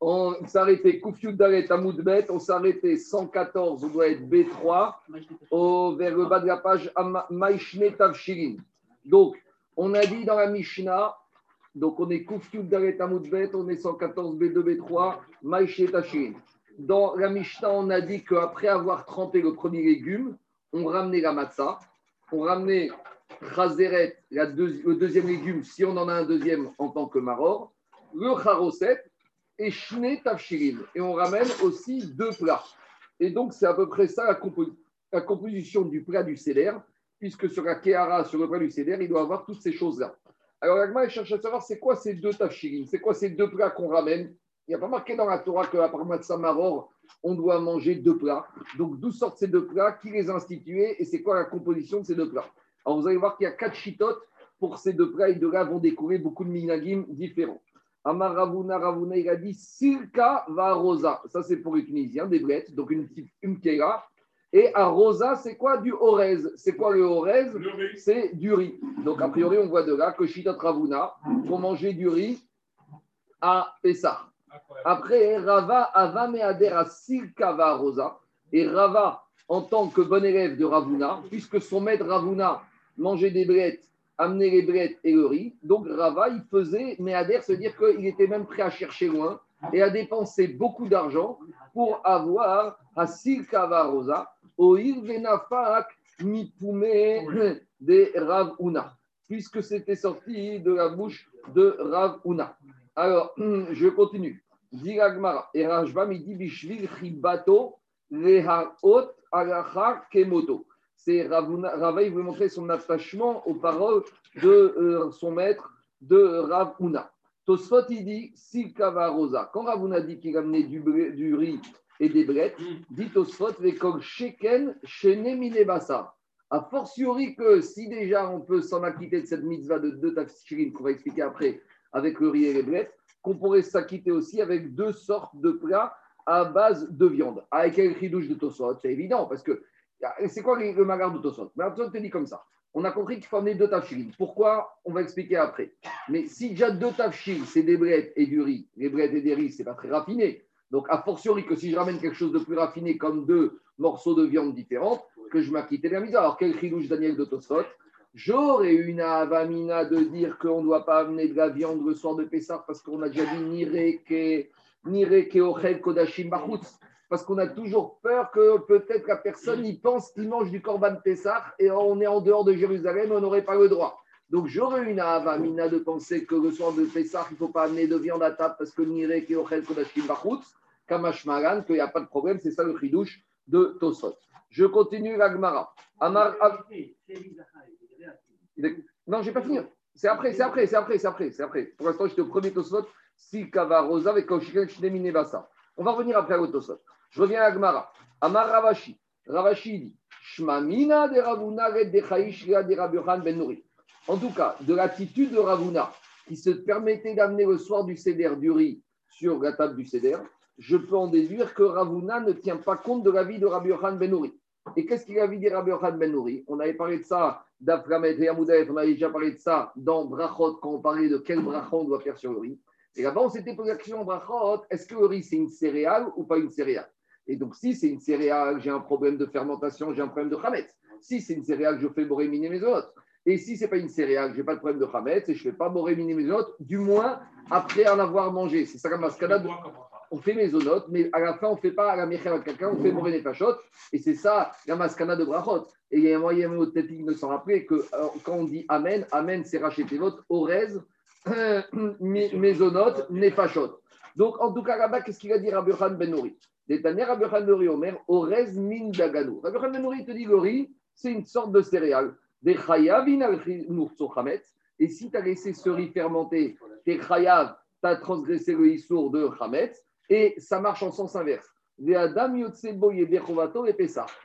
On s'arrêtait Amoudbet, on s'arrêtait 114, on doit être B3, au, vers le bas de la page Maïshne Tavshirin. Donc, on a dit dans la Mishnah, donc on est Amoudbet, on est 114 B2, B3, Maïshne Tavshirin. Dans la Mishnah, on a dit qu'après avoir trempé le premier légume, on ramenait la matzah, on ramenait Chazeret, le deuxième légume, si on en a un deuxième en tant que maror, le charoset et shne tafshirin. Et on ramène aussi deux plats. Et donc, c'est à peu près ça la, composition du plat du cédère, puisque sur la kehara, sur le plat du cédère, il doit avoir toutes ces choses-là. Alors, Agma cherche à savoir c'est quoi ces deux tafshirin, c'est quoi ces deux plats qu'on ramène? Il n'y a pas marqué dans la Torah qu'à part Matzah Maror, on doit manger deux plats. Donc, d'où sortent ces deux plats? Qui les a institués? Et c'est quoi la composition de ces deux plats? Alors, vous allez voir qu'il y a quatre chitotes pour ces deux plats et de là vont découvrir beaucoup de minagim différents. Amar Ravuna, Ravuna, il a dit Silka va rosa. Ça, c'est pour les Tunisiens, des blettes, donc une petite une Et à rosa, c'est quoi du orez? C'est quoi le orez? C'est du riz. Donc, a priori, on voit de là que Shitot Ravuna, pour manger du riz à Pessah. Après, Rava Ava Meader à Silka va rosa. Et Rava, en tant que bon élève de Ravuna, puisque son maître Ravuna mangeait des blettes amener les brettes et le riz. Donc Rava, il faisait Meader, c'est-à-dire qu'il était même prêt à chercher loin et à dépenser beaucoup d'argent pour avoir à Silkava Rosa, au Irvenafak Mipume de Rav Una, puisque c'était sorti de la bouche de Rav Una. Alors, je continue. Diragmara, et Rajba dit Bishvil Chibato Lehaot Alachar Kemoto c'est Rava, il voulait montrer son attachement aux paroles de euh, son maître, de Ravuna. Tosfot, il dit Silkava Rosa. Quand Ravuna dit qu'il a amené du, du, riz et des brettes, dit Tosfot, Vekol Sheken, Shene Bassa. A fortiori que si déjà on peut s'en acquitter de cette mitzvah de deux tafsirin qu'on va expliquer après avec le riz et les brettes, qu'on pourrait s'acquitter aussi avec deux sortes de plats à base de viande. Avec un ridouche de Tosfot, c'est évident parce que c'est quoi le magar de Tosot? Te dit comme ça. On a compris qu'il faut amener deux tafchil. Pourquoi? On va expliquer après. Mais si déjà deux tafchil, c'est des brettes et du riz, les brettes et des riz, c'est pas très raffiné. Donc, a fortiori que si je ramène quelque chose de plus raffiné comme deux morceaux de viande différentes, que je m'acquitte de la mise. Alors, quel chilouche Daniel de Tosot? J'aurais une avamina de dire qu'on ne doit pas amener de la viande le soir de Pessah parce qu'on a déjà dit nire ke ochel kodashim bachutz parce qu'on a toujours peur que peut-être la personne y pense qu'il mange du Corban Pessah et on est en dehors de Jérusalem, on n'aurait pas le droit. Donc j'aurais une avamina de penser que le soir de Pessah, il ne faut pas amener de viande à table parce que Nire Keochel Kodashim Bachutz, Kamash Maran, qu'il n'y a pas de problème, c'est ça le chidouche de Tosot. Je continue l'Agmara. Amar. Non, je n'ai pas fini. C'est après, c'est après, c'est après, c'est après, c'est après. Pour l'instant, j'étais au premier Tosot, si Kava Rosa avec Koshkel Shnemine Bassa. On va revenir après au Tosot. Je reviens à Gmara. Amar Ravashi. Ravashi dit Shmamina de Ravuna de de Rabuchan Ben Nouri. En tout cas, de l'attitude de Ravuna qui se permettait d'amener le soir du Seder du riz sur la table du Seder, je peux en déduire que Ravuna ne tient pas compte de la vie de Rabbi Ben Nouri. Et qu'est-ce qu'il a de Rabbi Ben Nouri On avait parlé de ça d'Aframet et Amoudaef, on avait déjà parlé de ça dans Brachot, quand on parlait de quel brachot on doit faire sur le riz. Et là-bas, on s'était posé la question Brachot est-ce que le riz c'est une céréale ou pas une céréale? Et donc, si c'est une céréale, j'ai un problème de fermentation, j'ai un problème de chametz. Si c'est une céréale, je fais boréminer mes autres. Et si ce n'est pas une céréale, je n'ai pas de problème de chametz et je ne fais pas boréminer mes autres, du moins après en avoir mangé. C'est ça la mascada. On fait mes onotes, mais à la fin, on ne fait pas à la à quelqu'un, on fait bourrer les fachotes. Et c'est ça la mascana de brachot. Et il y a un moyen technique de s'en rappeler que euh, quand on dit Amen, Amen, c'est racheter votre orez, mésonote, nefachot. Donc, en tout cas, là-bas, qu'est-ce qu'il a dit Rabbi Ben Nouri Rabbi Benouri Omer, Orez min dagano. Ben Nouri te dit le riz, c'est une sorte de céréale. Des chayavin Et si tu as laissé ce riz fermenté, tes chayav, tu as transgressé le issour de chametz, et ça marche en sens inverse. Et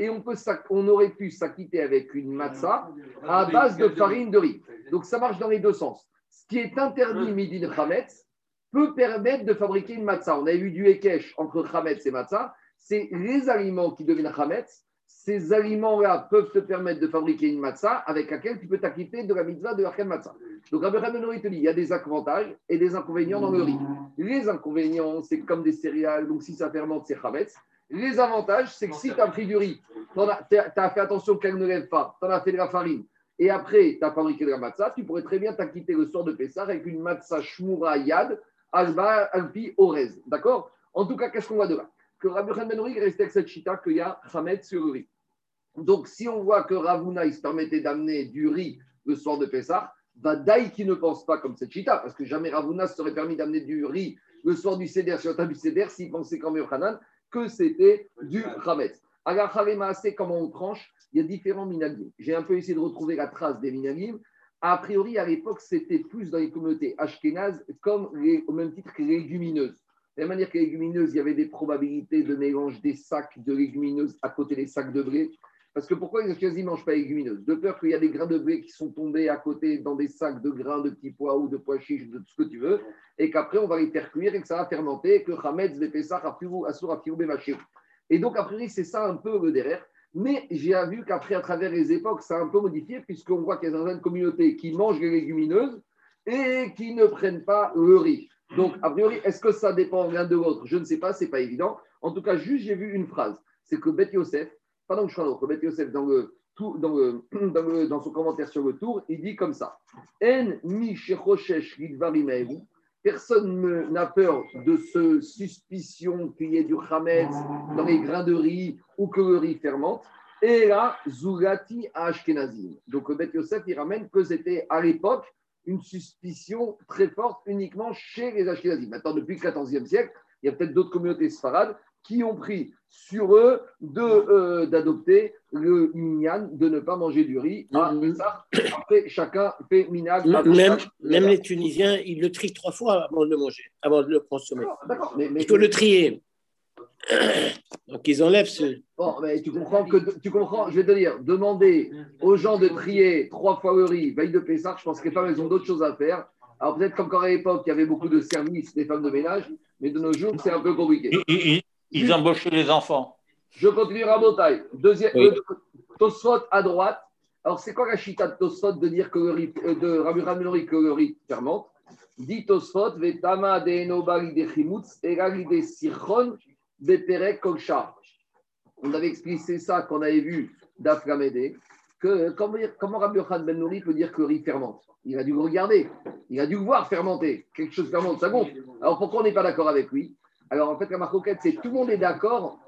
on, peut, on aurait pu s'acquitter avec une matzah à base de farine de riz. Donc ça marche dans les deux sens. Ce qui est interdit midi de chametz, peut permettre de fabriquer une matzah. On a vu du Ekech entre Hametz et matzah. C'est les aliments qui deviennent Hametz. ces aliments-là peuvent te permettre de fabriquer une matzah avec laquelle tu peux t'acquitter de la mitzvah de la matzah. Donc, Hanori te dit il y a des avantages et des inconvénients dans le riz. Les inconvénients, c'est comme des céréales, donc si ça fermente, c'est chametz. Les avantages, c'est que si tu as pris du riz, tu as, fait attention qu'elle ne lève pas, tu en as fait de la farine, et après tu as fabriqué de la matzah, tu pourrais très bien t'acquitter le soir de Pessah avec une matzah shmura yad, alba, alpi, orez. D'accord? En tout cas, qu'est-ce qu'on voit de là? Que Rabbi Hanori restait avec cette chita qu'il y a chametz sur le riz. Donc, si on voit que Ravuna, il se permettait d'amener du riz le soir de Pessah, Vadaï qui ne pense pas comme cette chita, parce que jamais Ravuna se serait permis d'amener du riz le soir du Seder sur la du Seder s'il pensait comme Yochanan que c'était du Chametz. Alors, c'est comment on tranche? Il y a différents minagim. J'ai un peu essayé de retrouver la trace des minagim. A priori, à l'époque, c'était plus dans les communautés ashkénazes, comme au même titre que les légumineuses. De la manière que les légumineuses, il y avait des probabilités de mélange des sacs de légumineuses à côté des sacs de blé. Parce que pourquoi les Ashkenazis ne mangent pas les légumineuses? De peur qu'il y a des grains de blé qui sont tombés à côté dans des sacs de grains de petits pois ou de pois chiches, de tout ce que tu veux, et qu'après on va les faire cuire et que ça va fermenter, et que Hametz, Bepessah, Asur, Afiru, Et donc, a priori, c'est ça un peu le derrière. Mais j'ai vu qu'après, à travers les époques, ça a un peu modifié, puisqu'on voit qu'il y a certaines communautés qui mangent les légumineuses et qui ne prennent pas le riz. Donc, a priori, est-ce que ça dépend l'un de l'autre? Je ne sais pas, c'est pas évident. En tout cas, juste, j'ai vu une phrase. C'est que Beth Yosef, pendant que je suis Beth Yosef, dans, le, dans, le, dans, son commentaire sur le tour, il dit comme ça En mi Personne n'a peur de ce suspicion qu'il y ait du chametz dans les grains de riz ou que le riz fermente. Et là, Zugati Ashkenazim. Donc, le Beth Yosef, il ramène que c'était à l'époque une suspicion très forte uniquement chez les Ashkenazim. Maintenant, depuis le XIVe siècle, il y a peut-être d'autres communautés sfarades qui ont pris sur eux euh, d'adopter le minyan, de ne pas manger du riz. Ah, après, chacun fait minag. Même, même les Tunisiens, ils le trient trois fois avant de le manger, avant de le consommer. mais, Il faut le trier. Donc ils enlèvent ce. Bon, mais tu comprends que tu comprends. Je vais te dire, demander aux gens de trier trois fois le riz veille de Pessah, je pense que les femmes elles ont d'autres choses à faire. Alors peut-être qu'encore à l'époque il y avait beaucoup de services des femmes de ménage, mais de nos jours c'est un peu compliqué. Ils embauchaient les enfants. Je continue à Botaï. Deuxième, oui. Euh, à droite. Alors, c'est quoi la chita de Tosfot de dire que le riz, euh, de Rabbi Raminori que le riz fermente? Dit Tosfot, Vetama de Enobali de Chimutz, de Sichon, de Perek Kolchar. On avait expliqué ça qu'on avait vu d'Aframede, que comment, comment Rabbi Khan Ben Nouri peut dire que le riz fermente? Il a dû le regarder, il a dû le voir fermenter. Quelque chose fermente, ça gonfle. Alors pourquoi on n'est pas d'accord avec lui? Alors en fait, la marcoquette, c'est tout le monde est d'accord,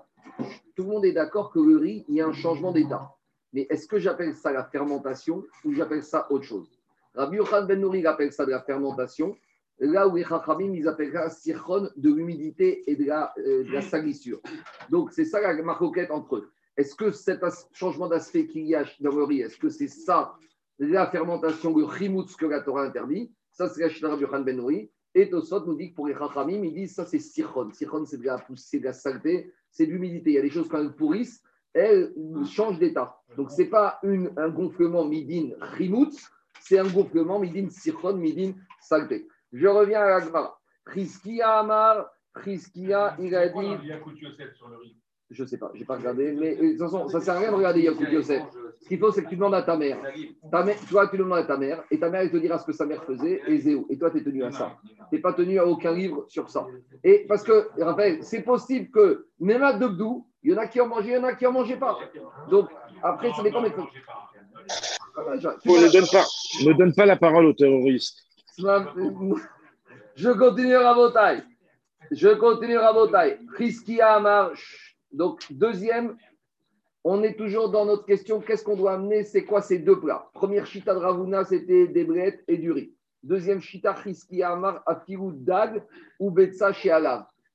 tout le monde est d'accord que le riz, il y a un changement d'état. Mais est-ce que j'appelle ça la fermentation ou j'appelle ça autre chose? Rabbi Yochan Ben Nouri appelle ça de la fermentation. Là où les Chachamim, ils appellent ça sichon de l'humidité et de la, euh, salissure. Donc c'est ça la marcoquette entre eux. Est-ce que cet changement d'aspect qu'il y a dans le riz, est-ce que c'est ça la fermentation, le chimoutz que la Torah interdit? Ça, c'est la Rabbi Yochan Ben Nouri. Et Tosot nous dit que pour les Chachamim, ils disent ça c'est sichon. Sichon, c'est de la poussée, de la saleté, c'est de l'humidité. Il y a des choses quand elles pourrissent, elles changent d'état. Donc ce n'est pas un gonflement midin rimout, c'est un gonflement midin sichon, midin saleté. Je reviens à la Gemara. Amar, Priskia, il a dit. Je ne sais pas, je n'ai pas regardé, mais de toute façon, ça ne sert à rien de regarder Yacoub Yosef. Ce qu'il faut, c'est que tu demandes à ta mère. Ta mère toi, tu demandes à ta mère, et ta mère, elle te dira ce que sa mère faisait, et Zéo. Et toi, tu es tenu à ça. Tu n'es pas tenu à aucun livre sur ça. Et parce que, Raphaël, c'est possible que, même à Dogdou, il y en a qui en mangeaient, il y en a qui n'en mangeaient pas. Donc, après, ça dépend des ne donne, pas, ne donne pas la parole aux terroristes. Je continue à Rabotai. Je continue à Rabotai. Riskia marche. Donc, deuxième, on est toujours dans notre question qu'est-ce qu'on doit amener C'est quoi ces deux plats? Première chita de Ravuna, c'était des brettes et du riz. Deuxième chita, chiski amar, afirou dag ou betsa chez.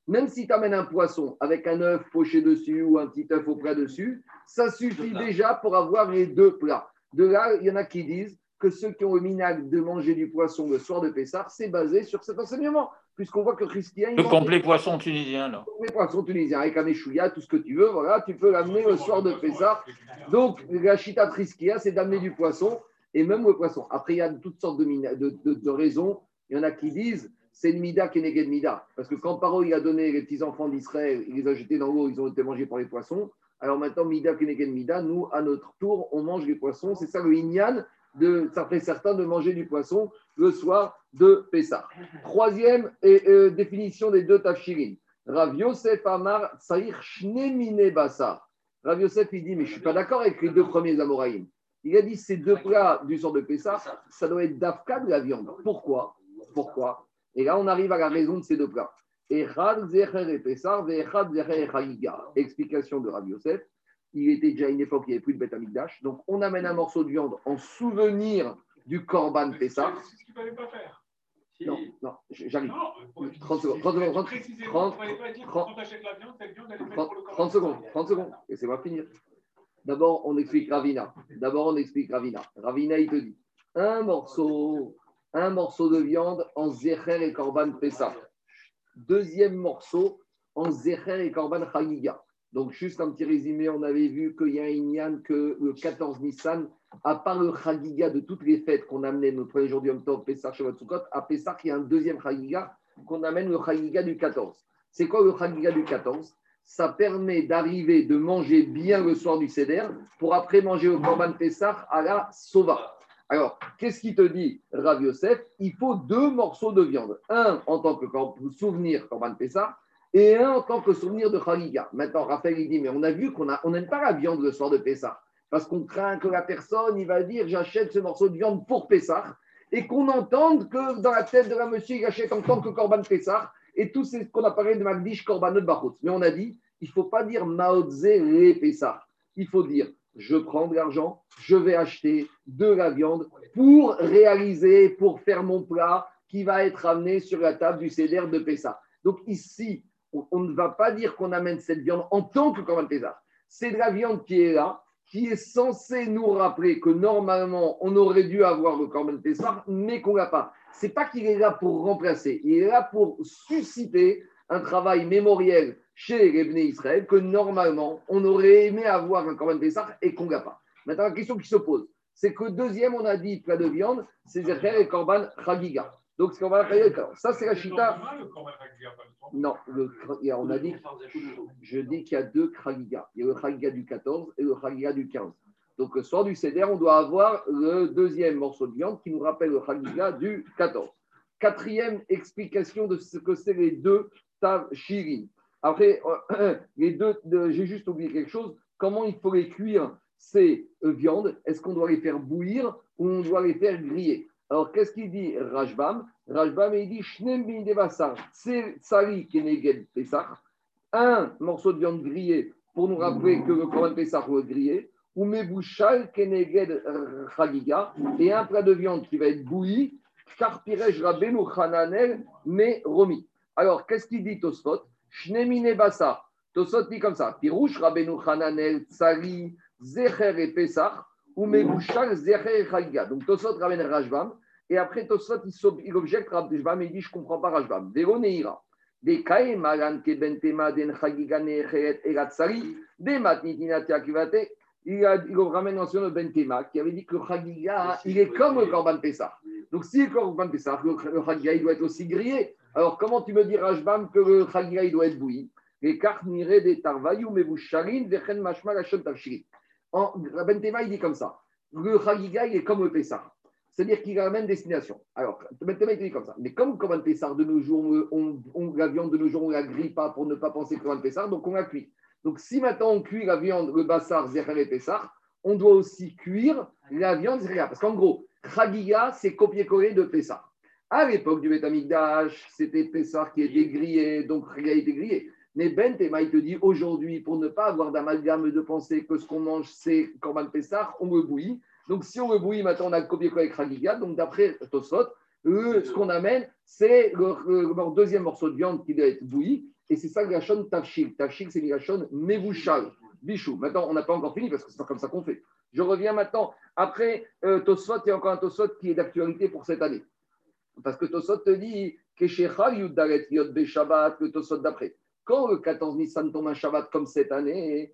Même si tu amènes un poisson avec un œuf poché dessus ou un petit œuf au plat dessus, ça suffit déjà pour avoir les deux plats. De là, il y en a qui disent que ceux qui ont le minag de manger du poisson le soir de Pessah, c'est basé sur cet enseignement puisqu'on voit que Christian. Le complet poisson tunisien, là. Le complet poisson tunisien, avec un échouilla, tout ce que tu veux, voilà, tu peux l'amener le soir de Pessah. Donc, la chita triskia, c'est d'amener du poisson, et même le poisson. Après, il y a toutes sortes de, de, raisons. Il y en a qui disent c'est une mida qui est mida. Parce que quand Paro il a donné les petits enfants d'Israël, il les a jetés dans l'eau, ils ont été mangés par les poissons. Alors maintenant, Mida Kenegen Mida, nous, à notre tour, on mange les poissons. C'est ça le Inyan, de, ça fait certains de manger du poisson le soir de Pessah. Troisième euh, définition des deux tafshirin. Rav Yosef Amar Saïr Shnemine Basa. Rav Yosef, il dit, mais je ne suis pas d'accord avec les deux premiers Amoraïm. Il a dit, ces deux plats du sort de Pessah, ça doit être d'Afka de la viande. Pourquoi? Pourquoi? Et là, on arrive à la raison de ces deux plats. Explication de Rav Yosef. Il était déjà une époque, il n'y avait plus de bête. Donc, on amène un morceau de viande en souvenir du Korban Pessah. C'est ce qu'il ne fallait pas faire. Non, non, j'arrive. 30 secondes. 30 secondes. 30, 30, secondes. 30 secondes. Laissez-moi finir. D'abord, on explique Ravina. D'abord, on explique Ravina. Ravina, il te dit un morceau, un morceau de viande en Zecher et Korban Pessah. Deuxième morceau en Zecher et Korban Chagiga. Donc, juste un petit résumé, on avait vu qu'il y a un Inyan que le 14 Nissan, à part le Chagiga de toutes les fêtes qu'on amenait notre premier jour du Yom Tov, Pessah, Shabbat, Sukkot, à Pessah, il y a un deuxième Chagiga qu'on amène le Chagiga du 14. C'est quoi le Chagiga du 14 Ça permet d'arriver, de manger bien le soir du Seder pour après manger le Korban Pessah à la Sova. Alors, qu'est-ce qu'il te dit, Rav Yosef? Il faut deux morceaux de viande. Un en tant que souvenir Korban Pessah et un en tant que souvenir de Khaliga. Maintenant, Raphaël, il dit, mais on a vu qu'on n'aime pas la viande le soir de Pessah, parce qu'on craint que la personne, il va dire, j'achète ce morceau de viande pour Pessah, et qu'on entende que dans la tête de la monsieur, il achète en tant que Korban Pessah, et tout ce qu'on a parlé de Magdish Korbanot Bachot. Mais on a dit, il ne faut pas dire Maotze les Pessah. Il faut dire, je prends de l'argent, je vais acheter de la viande pour réaliser, pour faire mon plat qui va être amené sur la table du CDR de Pessah. Donc ici, on ne va pas dire qu'on amène cette viande en tant que Korban Pessah. C'est de la viande qui est là, qui est censée nous rappeler que normalement, on aurait dû avoir le Korban Pessah, mais qu'on l'a pas. C'est pas qu'il est là pour remplacer, il est là pour susciter un travail mémoriel chez les Bnei Israël que normalement, on aurait aimé avoir un Korban Pessah et qu'on l'a pas. Maintenant, la question qui se pose, c'est que deuxième, on a dit plat de viande, c'est Zecher et Korban Chagiga. Donc, ce qu'on va ça, c'est la chita. Non, on a dit, je dis qu'il y a deux Khagiga. Il y a le Khagiga du 14 et le Khagiga du 15. Donc, le soir du Seder, on doit avoir le deuxième morceau de viande qui nous rappelle le Khagiga du 14. Quatrième explication de ce que c'est les deux Tav Shirin. Après, les deux, j'ai juste oublié quelque chose. Comment il faut les cuire ces euh, viandes? Est-ce qu'on doit les faire bouillir ou on doit les faire griller? Alors, qu'est-ce qu'il dit Rajbam? Rajbam, il dit Shnem bin tsari keneged pesach, un morceau de viande grillée pour nous rappeler que le Coran Pesach être grillé, ou mebouchal keneged chagiga, et un plat de viande qui va être bouilli, car pirej rabenu chananel me romi. Alors, qu'est-ce qu'il dit Tosfot? Shnemine basa. Tosfot dit comme ça. Pirouche rabenu chananel tsari zecher et pesach, Donc Tosot ramène Rajbam, et après Tosot il objecte Rajbam et il dit Je ne comprends pas Rajbam. Véronéira. Des Kae Malan Kebentema Den Chagiga Necheret Eratsari, des Matnitinatia Kivate. Il, a, il ramène mention de Bentema qui avait dit que le Chagiga, il est comme le Korban Pessah. Donc si le Korban Pessah, le Chagiga, il doit être aussi grillé. Alors comment tu me dis Rajbam que le Chagiga, il doit être bouilli? Les cartes des Tarvayou Mebusharin, Vechen Mashma Lachon Tavshirin. Ben Tema, il dit comme ça. Le Chagiga, il est comme le Pessah. C'est-à-dire qu'il a la même destination. Alors, Ben Tema, il dit comme ça. Mais comme un Pessah, de nos jours, on, on, la viande de nos jours, on ne la grille pas pour ne pas penser que un Pessah, donc on la cuit. Donc, si maintenant on cuit la viande, le Bassar, Zerel et Pessah, on doit aussi cuire la viande Zerel. Parce qu'en gros, Chagiga, c'est copier-coller de Pessah. À l'époque du Betamikdash, c'était Pessah qui était grillé, donc Chagiga était grillé. Mais Ben Tema, il te dit aujourd'hui, pour ne pas avoir d'amalgame de penser que ce qu'on mange, c'est Korban Pessah, on le bouillit. Donc, si on le bouillit, maintenant, on a le copier avec Ragiga. Donc, d'après Tosot, ce qu'on amène, c'est le, deuxième morceau de viande qui doit être bouilli. Et c'est ça le gachon tafshil. Tafshil, c'est le gachon mevouchal, bichou. Maintenant, on n'a pas encore fini parce que c'est pas comme ça qu'on fait. Je reviens maintenant. Après euh, Tosot, il y a encore un Tosot qui est d'actualité pour cette année. Parce que Tosot te dit le Tosot d'après. Quand le 14 Nissan tombe un Shabbat comme cette année,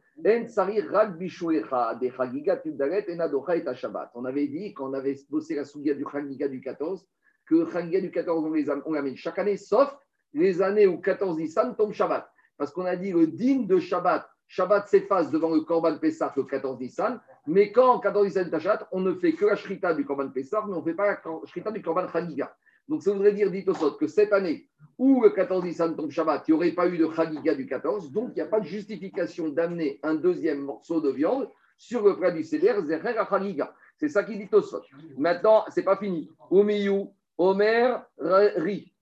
on avait dit, quand on avait bossé la Sougia du Chagiga du 14, que le Chagiga du 14, on, les l'amène chaque année, sauf les années où 14 Nissan tombe Shabbat. Parce qu'on a dit le digne de Shabbat Shabbat s'efface devant le Korban Pessah le 14 Nissan, mais quand 14 Nissan Tachat, on ne fait que la Shrita du Korban Pessah, mais on ne fait pas la Shrita du Korban Chagiga. Donc ça voudrait dire, dit Tosot, que cette année, où le 14 Nissan tombe Shabbat, il n'y aurait pas eu de Chagiga du 14, donc il n'y a pas de justification d'amener un deuxième morceau de viande sur le plat du Seder, Zerer à. C'est ça qui dit Tosot. Maintenant, c'est pas fini. Omiyu, Omer, Ri.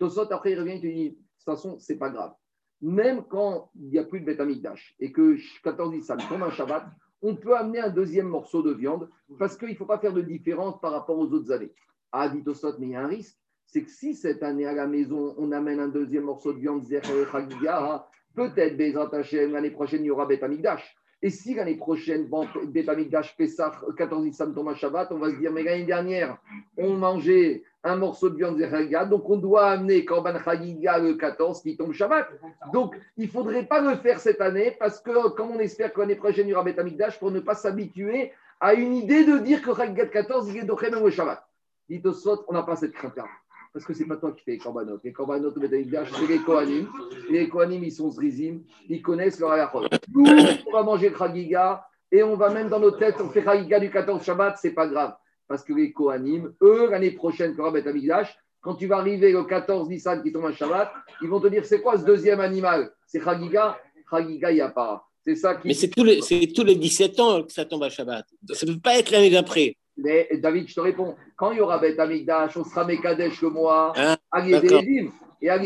Tosot, après, il revient et te dit, de toute façon, c'est pas grave. Même quand il n'y a plus de bétamigdash et que 14 dit ça tombe un Shabbat, on peut amener un deuxième morceau de viande parce qu'il ne faut pas faire de différence par rapport aux autres années. Ah, dit Tosot, mais il y a un risque c'est que si cette année à la maison, on amène un deuxième morceau de viande, peut-être l'année prochaine, il y aura Betamikdash. Et si l'année prochaine, Betamikdash, Pessah, 14 Nissan Thomas Shabbat, on va se dire, mais l'année dernière, on mangeait un morceau de viande donc on doit amener Korban Chagiga le 14 qui tombe Shabbat. Donc il ne faudrait pas le faire cette année parce que, comme on espère que l'année prochaine, il y aura Betamikdash, pour ne pas s'habituer à une idée de dire que Chagiga 14, il est Dochem le Shabbat. Au on n'a pas cette crainte-là parce que ce n'est pas toi qui fais les korbanot. Les korbanot, c'est les Kohanim. Les Kohanim, ils sont zrizim, ils connaissent leur ayachot. Nous, on va manger le Chagiga et on va même dans nos têtes, on fait Chagiga du 14 Shabbat, c'est pas grave. Parce que les Kohanim, eux, l'année prochaine, quand quand tu vas arriver au 14 Nissan qui tombe un Shabbat, ils vont te dire c'est quoi ce deuxième animal? C'est Chagiga? Chagiga, il n'y a pas. C'est ça qui. Mais c'est tous, les, tous les 17 ans que ça tombe à Shabbat. Ça ne peut pas être l'année d'après. Mais David, je te réponds. Quand il y aura Beth Amigdash, on sera Mekadesh le mois, hein? Et il n'y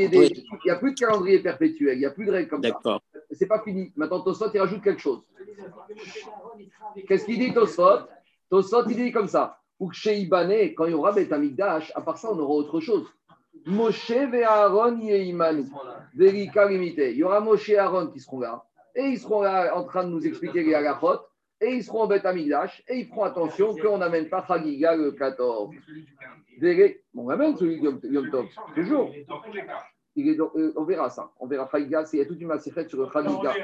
a plus de calendrier perpétuel, il n'y a plus de règles comme ça. C'est pas fini. Maintenant, Tosot, il rajoute quelque chose. Qu'est-ce qu'il dit, Tosot? Tosot, il dit comme ça. Ou chez Ibané, quand il y aura Beth Amigdash, à part ça, on aura autre chose. Moshe et Aaron. Il y aura Moshe et Aaron qui seront là. Et ils seront là en train de nous expliquer les halachot et ils seront en bête Amigdash, et ils feront attention qu'on n'amène pas Chagiga le 14. On amène celui de Yom Tov, toujours. Il est euh, on verra ça. On verra Chagiga, il y a toute une massifette sur le Chagiga.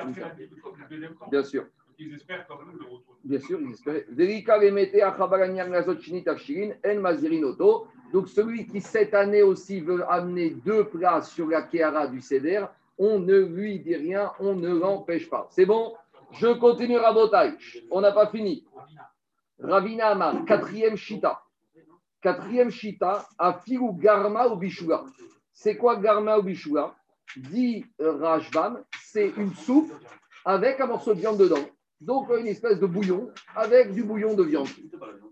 Bien sûr. Ils espèrent quand même le retour. Bien sûr, ils espèrent. Donc, celui qui cette année aussi veut amener deux plats sur la Kéara du Seder, on ne lui dit rien, on ne l'empêche pas. C'est bon? Je continue Rabotai. On n'a pas fini. Ravina Amar, quatrième Shita. Quatrième Shita, Afiru Garma ou Bishua. C'est quoi Garma ou Bishua? Dit Rajvan, c'est une soupe avec un morceau de viande dedans. Donc une espèce de bouillon avec du bouillon de viande.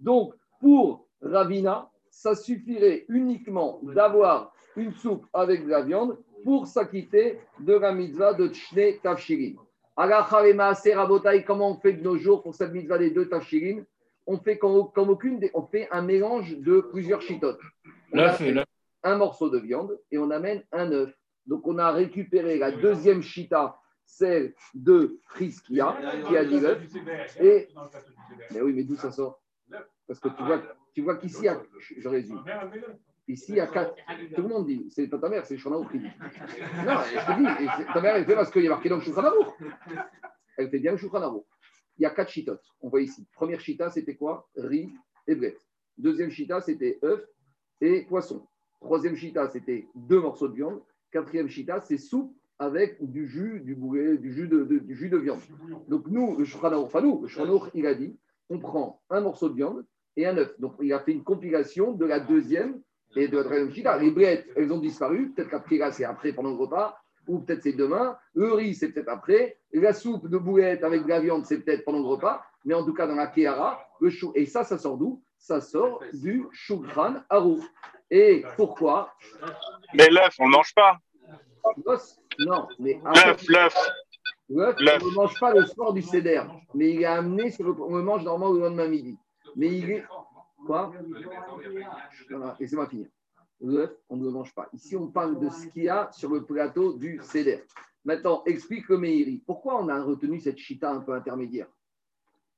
Donc pour Ravina, ça suffirait uniquement d'avoir une soupe avec de la viande pour s'acquitter de la de Tchne Tafshirin. Comment on fait de nos jours pour cette mitzvah des deux tafshirin On fait comme, aucune, on fait un mélange de plusieurs chitotes. un morceau de viande et on amène un œuf. Donc on a récupéré la deuxième chita, celle de Friskia, qui a dit l'œuf. Et... Mais oui, mais d'où ça sort? Parce que tu vois, tu vois qu'ici, je résume. Ici, il y a quatre. Tout le monde dit, c'est ta mère, c'est Shanaouk qui dit. Non, je te dis, ta mère, elle fait parce qu'il y a marqué dans le Shulchan Elle fait bien le Shulchan Il y a quatre chitotes. On voit ici. Première chita, c'était quoi? Riz et blette. Deuxième chita, c'était œuf et poisson. Troisième chita, c'était deux morceaux de viande. Quatrième chita, c'est soupe avec du jus, du boulet, du jus de, du jus de viande. Donc nous, le Shulchan enfin nous, le il a dit, on prend un morceau de viande et un œuf. Donc il a fait une compilation de la deuxième et de la Les blettes, elles ont disparu. Peut-être qu'après, là, c'est après pendant le repas, ou peut-être c'est demain. Le riz, c'est peut-être après. Et la soupe de boulettes avec de la viande, c'est peut-être pendant le repas. Mais en tout cas, dans la kéhara, le chou. Et ça, ça sort d'où? Ça sort du choukran arou. Et pourquoi? Mais l'œuf, on ne mange pas. Non, mais. L'œuf, l'œuf. L'œuf, on ne mange pas le soir du céder. Mais il est amené, sur le... on le mange normalement le lendemain midi. Mais il est. Quoi Laissez-moi finir. L'œuf, on ne le mange pas. Ici, on parle de ce qu'il y a sur le plateau du Seder. Maintenant, explique le Meiri. Pourquoi on a retenu cette chita un peu intermédiaire?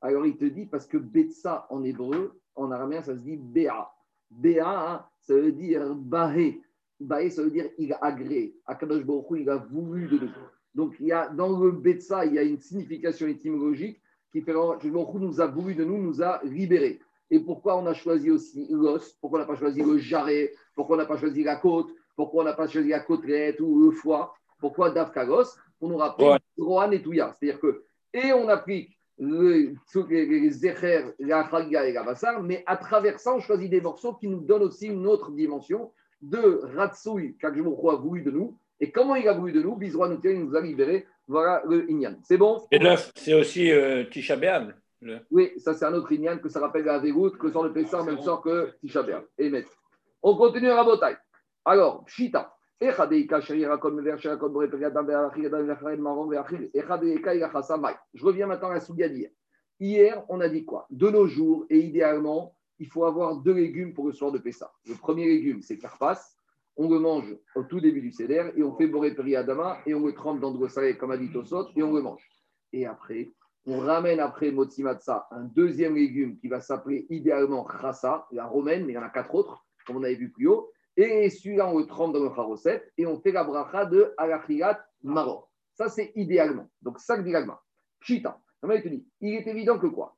Alors, il te dit parce que Betsa en hébreu, en araméen, ça se dit Béa. Béa, ça veut dire Bahé. Bahé, ça veut dire il a agréé. Akadosh Baruch il a voulu de nous. Donc, il y a, dans le Betsa, il y a une signification étymologique qui fait que nous a voulu de nous, nous a libérés. Et pourquoi on a choisi aussi l'os Pourquoi on n'a pas choisi le jarret? Pourquoi on n'a pas choisi la côte? Pourquoi on n'a pas choisi la côtelette ou le foie? Pourquoi Davkagos Pour nous rappeler Rohan et Touya. C'est-à-dire que, et on applique les, les Zecher, la Chaga et la Bassar, mais à travers ça, on choisit des morceaux qui nous donnent aussi une autre dimension de Ratsouille qu'Akjmoukro a voulu de nous. Et comment il a voulu de nous? Bizroa nous il nous a libérés. Voilà le Inyan. C'est bon? Et l'œuf, c'est aussi euh, Tisha B'Av. Oui, ça c'est un autre Inyan que ça rappelle la Végout, que sans le Pessar, même sort que Tisha. Et On continue à Rabotai. Alors, Shita. Je reviens maintenant à la Soudia d'hier. Hier, on a dit quoi? De nos jours, et idéalement, il faut avoir deux légumes pour le soir de Pessah. Le premier légume, c'est Carpas. On le mange au tout début du Seder et on fait Boré Adama et on le trempe dans de l'eau salée comme a dit Tosot et on le mange. Et après, on ramène après Motsimatsa un deuxième légume qui va s'appeler idéalement Chassa, la romaine, mais il y en a quatre autres, comme on avait vu plus haut. Et celui-là, on le trempe dans le charoset et on fait la bracha de Alachirat Maror. Ça, c'est idéalement. Donc, ça, dit Chita. Il est évident que quoi?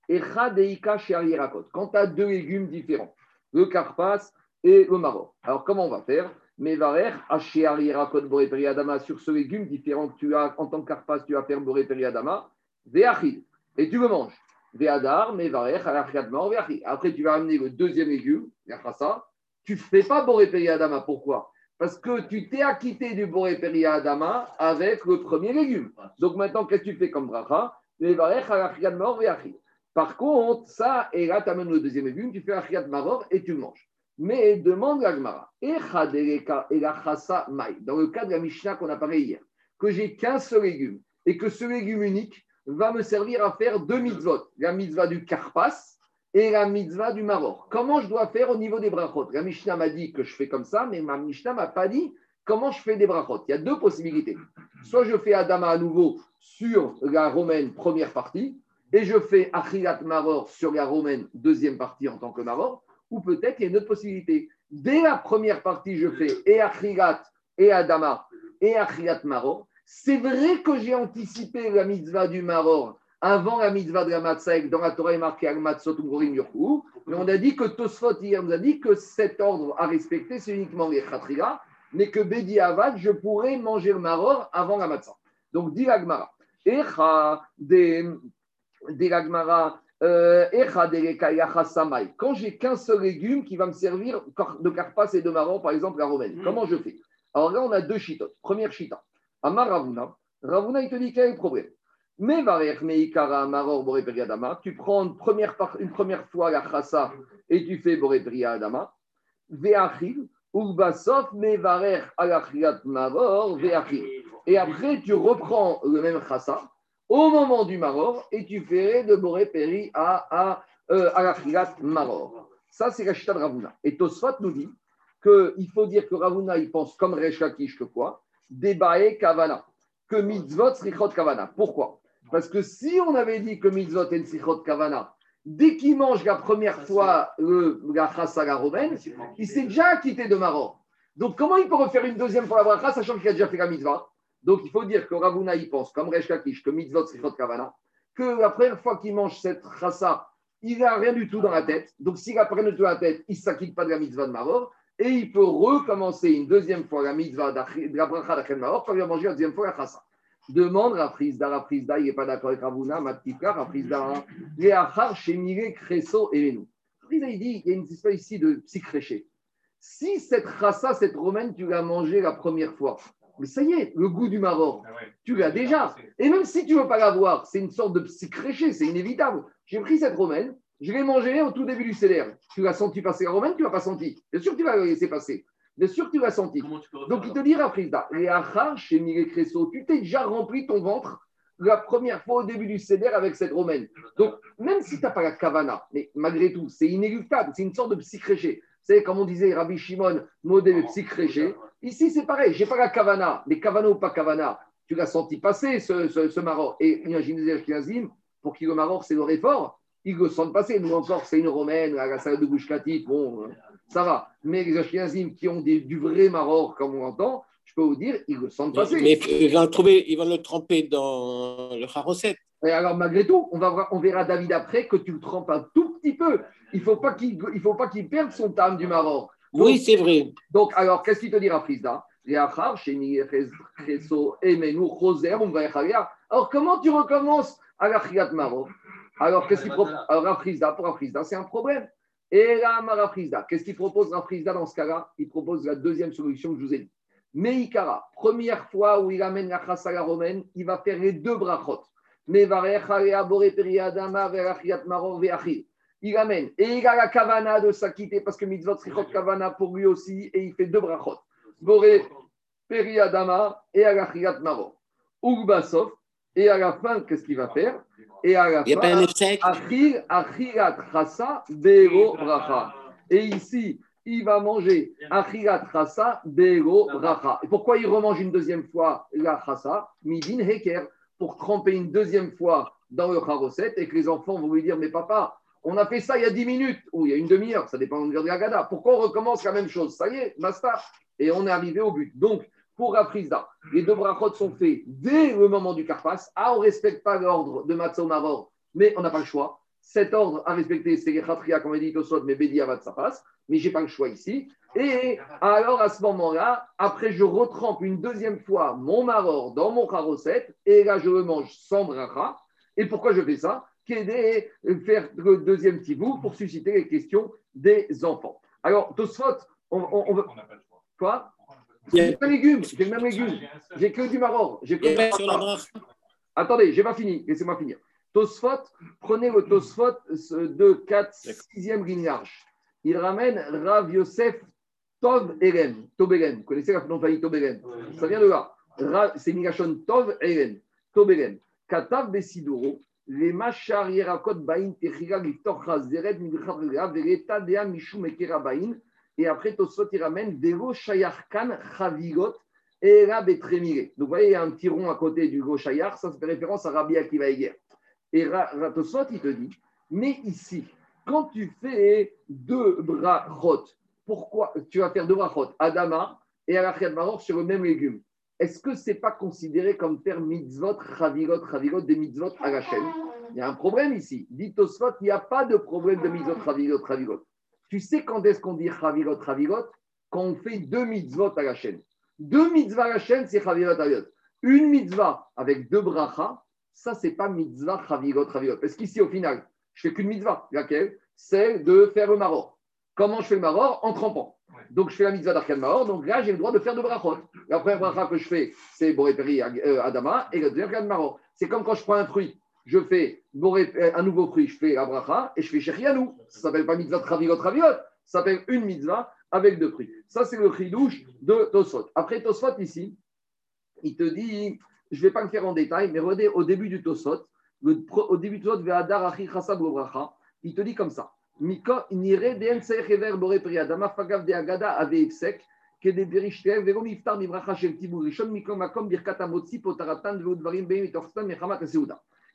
Quand tu as deux légumes différents, le carpas et le maror. Alors, comment on va faire? Mevarer, Adama, sur ce légume différent que tu as en tant que carpas, tu vas faire Boré Veachid. Et tu le manges. Après, tu vas amener le deuxième légume, tu ne fais pas Boré Adama. Pourquoi? Parce que tu t'es acquitté du Boré Adama avec le premier légume. Donc maintenant, qu'est-ce que tu fais comme bracha? Par contre, ça, et là, tu amènes le deuxième légume, tu fais un maror et tu manges. Mais demande la Gemara, dans le cas de la Mishnah qu'on a parlé hier, que j'ai qu'un seul légume et que ce légume unique va me servir à faire deux mitzvot, la mitzvah du karpas et la mitzvah du maror. Comment je dois faire au niveau des brachot? La Mishnah m'a dit que je fais comme ça, mais ma Mishnah m'a pas dit comment je fais des brachot. Il y a deux possibilités. Soit je fais Adama à nouveau sur la romaine première partie, et je fais Achilat Maror sur la romaine deuxième partie en tant que Maror, ou peut-être il y a une autre possibilité. Dès la première partie, je fais et Achilat et Adama et Achilat Maror. C'est vrai que j'ai anticipé la mitzvah du Maror avant la mitzvah de la matzah, dans la Torah est marqué al matzot ou mais on a dit que Tosfot hier nous a dit que cet ordre à respecter, c'est uniquement les Khatriga, mais que Bedi Avad, je pourrais manger le maror avant la matzah. Donc, dit l'agmara, Echa de l'agmara, euh. Quand j'ai qu'un seul légume qui va me servir de carpas et de maror, par exemple la romaine, mm. comment je fais? Alors là, on a deux chitotes. Première chita, Amar Ravuna. Ravuna, il te dit quel est le problème? Mais Maror tu prends une première, fois la chassa et tu fais Boré Adama. Veachil, Mevarer Alachiat Maror Veachil. Et après, tu reprends le même chassa au moment du Maror et tu fais de Boré à, à, euh, Maror. Ça, c'est la chita de Ravuna. Et Tosfat nous dit qu'il faut dire que Ravuna, il pense comme Rechakish que quoi? Débae Kavana. Que mitzvot srichot Kavana. Pourquoi? Parce que si on avait dit que mitzvot et sichot kavana, dès qu'il mange la première fois le, la la romaine, il s'est déjà quitté de Maroc. Donc comment il peut refaire une deuxième fois la bracha, sachant qu'il a déjà fait la mitzvah? Donc il faut dire que Ravuna, il pense, comme Resh Kakish, que mitzvot sichot kavana, que la première fois qu'il mange cette chassa, il n'a rien du tout dans la tête. Donc s'il n'a rien du tout dans la tête, il ne s'acquitte pas de la mitzvah de Maror. Et il peut recommencer une deuxième fois la mitzvah de la bracha d'Achel Maror quand il va manger la deuxième fois la chassa. Demande à Frisda, Rafrizda, il n'est pas d'accord avec Ravuna, ma petite frère, Rafrizda, les Achar, Shemire, Cresso et nous. Frisda, il dit, il y a une histoire ici de psychréché. Si cette rasa, cette romaine, tu l'as mangée la première fois, mais ça y est, le goût du maror, ah tu l'as déjà. Et même si tu ne veux pas l'avoir, c'est une sorte de psychréché, c'est inévitable. J'ai pris cette romaine, je l'ai mangée au tout début du CDR. Tu l'as senti passer la romaine, tu l'as pas senti? Bien sûr que tu vas la laisser passer. Bien sûr que tu l'as senti. Donc il te dira, Frisda, chez tu t'es déjà rempli ton ventre la première fois au début du CEDER avec cette romaine. Donc même si tu n'as pas la kavana, mais malgré tout, c'est inéluctable, c'est une sorte de psychréché. Vous savez, comme on disait Rabbi Shimon, modèle psychréché. Ici, c'est pareil, j'ai pas la kavana, mais kavana ou pas kavana, tu l'as senti passer ce, ce, ce maror. Et imaginez pour qui le maror, c'est le réfort, ils le sentent passer. Nous encore, c'est une romaine, la salade de bouche bon ça va. Mais les Ashkenazim qui ont du vrai maror, comme on entend, je peux vous dire, ils le sentent passer. Mais, ils, vont trouver, ils vont le tremper dans le charosset. Et alors, malgré tout, on, va on verra David après que tu le trempes un tout petit peu. Il ne faut pas qu'il perde son tam du Maroc. oui, c'est vrai. Donc, alors, qu'est-ce qu'il te dira, Frisda alors, comment tu recommences à la Maroc Alors, qu'est-ce qu'il propose Alors, Rafrizda, pour Rafrizda, c'est un problème. Et là, Rafrizda, qu'est-ce qu'il propose Rafrizda dans ce cas-là? Il propose la deuxième solution que je vous ai dit. Meikara, première fois où il amène la la romaine, il va faire les deux brachot. Il amène. Et il a la kavana de s'acquitter parce que mitzvot srichot kavana pour lui aussi et il fait deux brachot. Boré periadama et la maro. Ugbasov. Et à la fin, qu'est-ce qu'il va faire? Et à la fin, chasa bero bracha. Et ici, il va manger achirat chasa bero bracha. Et pourquoi il remange une deuxième fois la chasa Midin heker pour tremper une deuxième fois dans le charoset et que les enfants vont lui dire Mais papa, on a fait ça il y a 10 minutes ou il y a une demi-heure, ça dépend de la gada. Pourquoi on recommence la même chose? Ça y est, basta. Et on est arrivé au but. Donc, pour Rafrizda, les deux brachot sont faits dès le moment du carpas. Ah, on ne respecte pas l'ordre de Matzah Maror, mais on n'a pas le choix. Cet ordre à respecter, c'est les Khatria, comme a dit Tosot, mais Bedi Avad ça passe. Mais je n'ai pas le choix ici. Et alors, à ce moment-là, après, je retrempe une deuxième fois mon maror dans mon charoset, et là, je le mange sans bracha. Et pourquoi je fais ça? Qu'aider, faire le deuxième petit bout pour susciter les questions des enfants. Alors, Tosfot, on, on, veut. Quoi? J'ai pas légumes, j'ai le même légume. J'ai que du maror. J'ai que Attendez, j'ai pas fini. Laissez-moi finir. Tosfot, prenez le Tosfot de 4, 6e lignage il ramène Rav Yosef Tov Eren, Tov Eren. Vous connaissez la famille Tov Eren? Ça vient de là. C'est Migashon Tov Eren, Tov Eren. Katav Besidoro, les machar yerakot bain techira giftor chazeret mibichat vereta dea mishum ekera bain. Et après, Tosfot, il ramène Vero Shayarkan Chavigot et Betremire. Donc, vous voyez, il y a un petit rond à côté du Shayar, ça, fait référence à Rabbi Akiva Eger. Et Tosfot, il te dit, mais ici, quand tu fais deux brachot, pourquoi tu vas faire deux brachot Adama et Alachet Maror sur le même légume? Est-ce que ce n'est pas considéré comme faire mitzvot, chavirot, chavirot, des mitzvot à la chaîne? Il y a un problème ici. Dit Tosfot, il n'y a pas de problème de mitzvot, chavirot, chavirot. Tu sais quand est-ce qu'on dit chavirot, chavirot? Quand on fait deux mitzvot à la chaîne. Deux mitzvot à la chaîne, c'est chavirot, chavirot. Une mitzvah avec deux brachas, ça, c'est pas mitzvah, chavirot, chavirot. Parce qu'ici, au final, je fais qu'une mitzvah. Laquelle? C'est de faire le maror. Comment je fais le maror? En trempant. Donc je fais la mitzvah d'Arkan Maror, donc là j'ai le droit de faire de brachot. La première bracha que je fais, c'est Boréperi euh, Adama, et la deuxième Arkan Maror. C'est comme quand je prends un fruit, je fais euh, un nouveau fruit, je fais la bracha, et je fais Shechianou. Ça s'appelle pas mitzvah Traviot Traviot, ça s'appelle une mitzvah avec deux fruits. Ça c'est le chidouche de Tosfot. Après Tosfot ici, il te dit, je ne vais pas le faire en détail, mais regardez au début du Tosfot, au début de il te dit comme ça.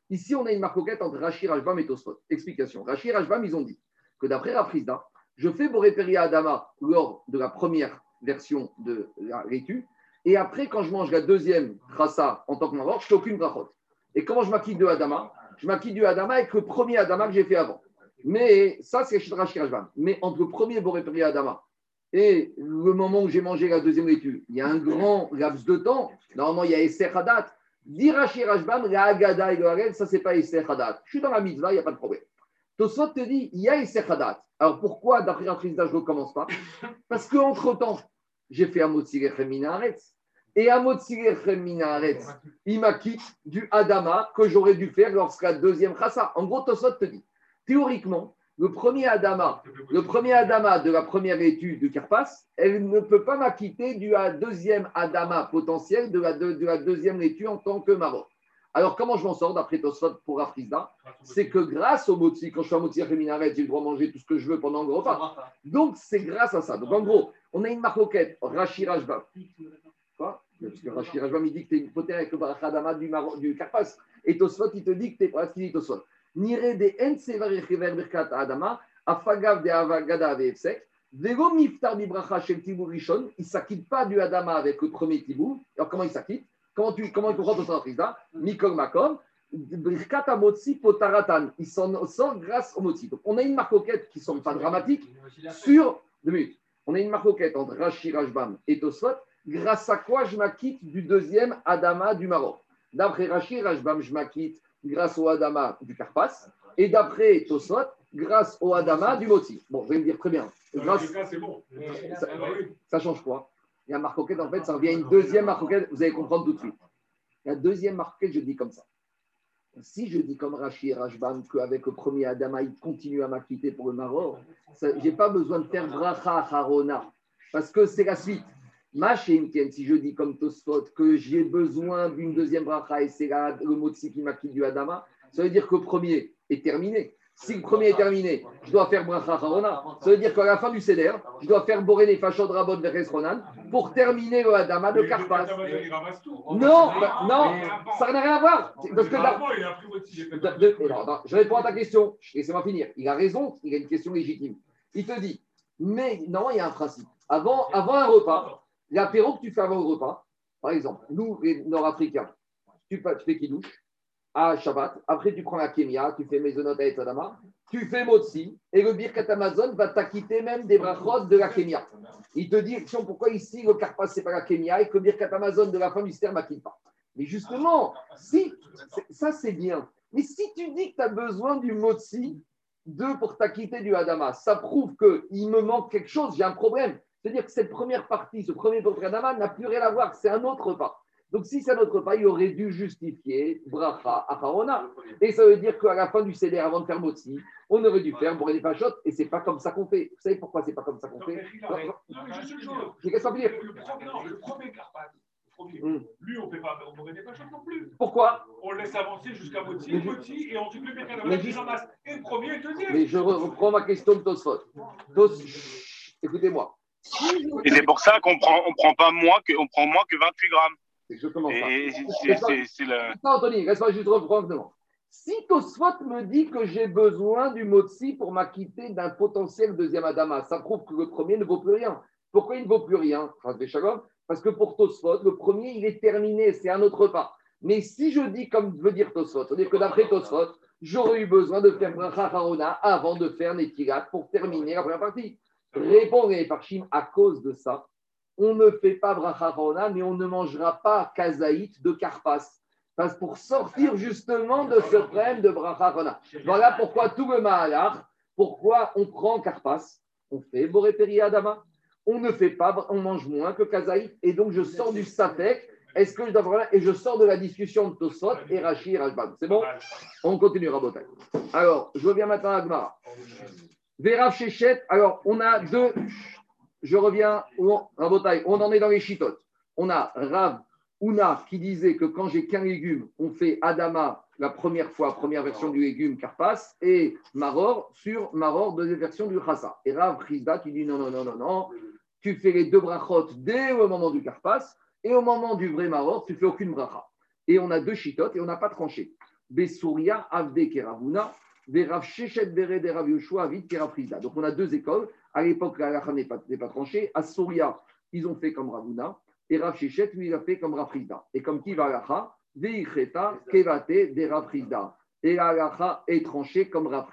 Ici, on a une marcoquette entre Rachir Rajbam et Tosfot. Explication. Rachir Rajbam, ils ont dit que d'après Rafrizda, je fais Boré Adama lors de la première version de la rétu, et après, quand je mange la deuxième rasa en tant que mort, je fais aucune brachot. Et comment je m'acquitte de Adama? Je m'acquitte du Adama avec le premier Adama que j'ai fait avant. Mais ça, c'est Shidra Shirajvan. Mais entre le premier Borépri Adama et le moment où j'ai mangé la deuxième laitue, il y a un grand laps de temps. Normalement, il y a Esther Hadat. Dirachi Rajban, la Agada et le ça, c'est pas Esther Hadat. Je suis dans la mitzvah, il n'y a pas de problème. Tosot te dit, il y a Esther Hadat. Alors pourquoi, d'après la je ne recommence pas? Parce qu'entre-temps, j'ai fait un mot de Minaretz. Et à Minaretz, il m'acquitte du Adama que j'aurais dû faire lorsqu'à deuxième chassa. En gros, Tosot te dit, théoriquement, le premier Adama, le premier Adama de la première étude de Carpas, elle ne peut pas m'acquitter du deuxième Adama potentiel de la, de, la deuxième étude en tant que Maroc. Alors, comment je m'en sors d'après Tosot pour Afrizda C'est que grâce au motzi, quand je suis à Motzi Minaret, j'ai le droit de manger tout ce que je veux pendant le repas. Donc, c'est grâce à ça. Donc, en gros, on a une marquette, Rashi Rajba. Quoi? Parce que Rashi Rajbam, il dit que tu es une hypothèse avec le Barachadama du, du Karpas. Et Tosfot, il te dit que tu es. Voilà ce qu'il dit Tosfot. Nire de Entsevar Birkat Adama, Afagav de Avagada Avefsek, Vego miftar bibracha shel tibou rishon, il ne s'acquitte pas du Adama avec le premier tibou. Alors comment il s'acquitte Comment tu comment il comprend ton là Mikol makom, birkat amotzi potaratan. Il s'en sort grâce au motzi. Donc on a une marcoquette qui ne sont pas dramatiques sur deux minutes. On a une marcoquette entre Rashi, Rajbam et Tosfot. Grâce à quoi je m'acquitte du deuxième Adama du Maroc D'après Rashi, Rajbam, je m'acquitte grâce au Adama du Karpas. Et d'après Tosfot, grâce au Adama du Moti. Bon, vous allez me dire très bien. Grâce... Ça, change quoi? Il y a un marcoquette, en fait, ça revient à une deuxième marcoquette, vous allez comprendre tout de suite. La deuxième marcoquette, je dis comme ça. Si je dis comme Rashi et Rajban qu'avec le premier Adama, il continue à m'acquitter pour le Maroc, je n'ai pas besoin de faire bracha harona, parce que c'est la suite. Ma si je dis comme Tosfot que j'ai besoin d'une deuxième bracha et c'est le qui m'acquitte du Adama, ça veut dire que le premier est terminé. Si le premier est terminé, je dois faire Bracha Harona. Ça veut dire qu'à la fin du Seder, je dois faire Boré Fachod Rabot Veres Ronan pour terminer le Adama de Karpas. Non, bah, non, ça n'a rien à voir. Parce que je réponds à ta question. Laissez-moi finir. Il a raison, il a une question légitime. Il te dit, mais non, il y a un principe. Avant, avant un repas, l'apéro que tu fais avant le repas, par exemple, nous, les Nord-Africains, tu, tu fais qui douche à Shabbat. Après, tu prends la Kémia, tu fais Maisonot et Tadama, tu fais Motsi, et le Birkat Amazon va t'acquitter même des brachot de la Kémia. Il te dit, pourquoi ici le Karpas, c'est pas la Kémia, et que le Birkat Amazon de la fin du ne m'acquitte pas? Mais justement, si, ça c'est bien. Mais si tu dis que tu as besoin du Motsi, deux pour t'acquitter du Adama, ça prouve qu'il me manque quelque chose, j'ai un problème. C'est-à-dire que cette première partie, ce premier portrait Adama n'a plus rien à voir, c'est un autre pas. Donc, si c'est notre pas, il aurait dû justifier bracha achaona. Et ça veut dire qu'à la fin du CD, avant de faire motzi, on aurait dû faire boré des pachotes, et c'est pas comme ça qu'on fait. Vous savez pourquoi c'est pas comme ça qu'on fait. Le premier, non, le premier Carpath, hmm. Lui, on ne fait pas boré des pachotes non plus. Pourquoi? On le laisse avancer jusqu'à Motsi, Motsi, et ensuite le Bécana qui ramasse et le premier et le deuxième. Mais je reprends ma question de Tosfot. Tos... Écoutez-moi. Et c'est pour ça qu'on prend, on prend pas moins que, on prend moins que 28 grammes. Exactement ça. C'est le... Anthony, reste juste reprendre. Si Tosfot me dit que j'ai besoin du Motsi pour m'acquitter d'un potentiel deuxième Adama, ça prouve que le premier ne vaut plus rien. Pourquoi il ne vaut plus rien Parce que pour Tosfot, le premier, il est terminé, c'est un autre pas. Mais si je dis comme veut dire Tosfot, c'est-à-dire que d'après Tosfot, j'aurais eu besoin de faire Bracha avant de faire Netilat pour terminer la première partie. Répond les Parchim à cause de ça on ne fait pas bracha mais on ne mangera pas kazaït de karpas. Parce pour sortir justement de ce problème de bracha Voilà pourquoi tout le mahalach, pourquoi on prend karpas, on fait boréperi adama, on ne fait pas, on mange moins que kazaït, et donc je sors du safek. Est-ce que je dois voir Et je sors de la discussion de Tosot et Rashi et C'est bon? On continue, Rabotai. Alors, je reviens maintenant à Gmara. Vérav Shechet, alors on a deux je reviens, on, on en est dans les chitotes. On a Rav Una qui disait que quand j'ai qu'un légume, on fait Adama la première fois, première version du légume Carpas, et Maror sur Maror, deuxième version du Chassa. Et Rav Rizda qui dit non, non, non, non, non, tu fais les deux brachot dès le moment du Carpas, et au moment du vrai Maror, tu fais aucune bracha. Et on a deux chitotes et on n'a pas tranché. Besouria, Avde Keravuna, Verav Shechet Bere de Rav Yoshua, Avid Donc on a deux écoles. À l'époque, la halakha n'est pas, tranchée. À Souria, ils ont fait comme Ravuna. Et Rav Shechet, lui, il a fait comme Rav Et comme qui va halakha Veicheta, Kevate, de Rav Et la halakha est tranchée comme Rav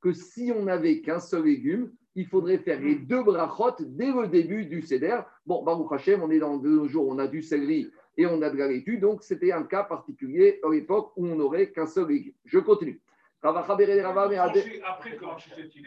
que si on n'avait qu'un seul légume, il faudrait faire les deux brachot dès le début du Seder. Bon, Baruch on est dans deux jours, on a du céleri et on a de la laitue, donc c'était un cas particulier à l'époque où on n'aurait qu'un seul légume. Je continue. Après que il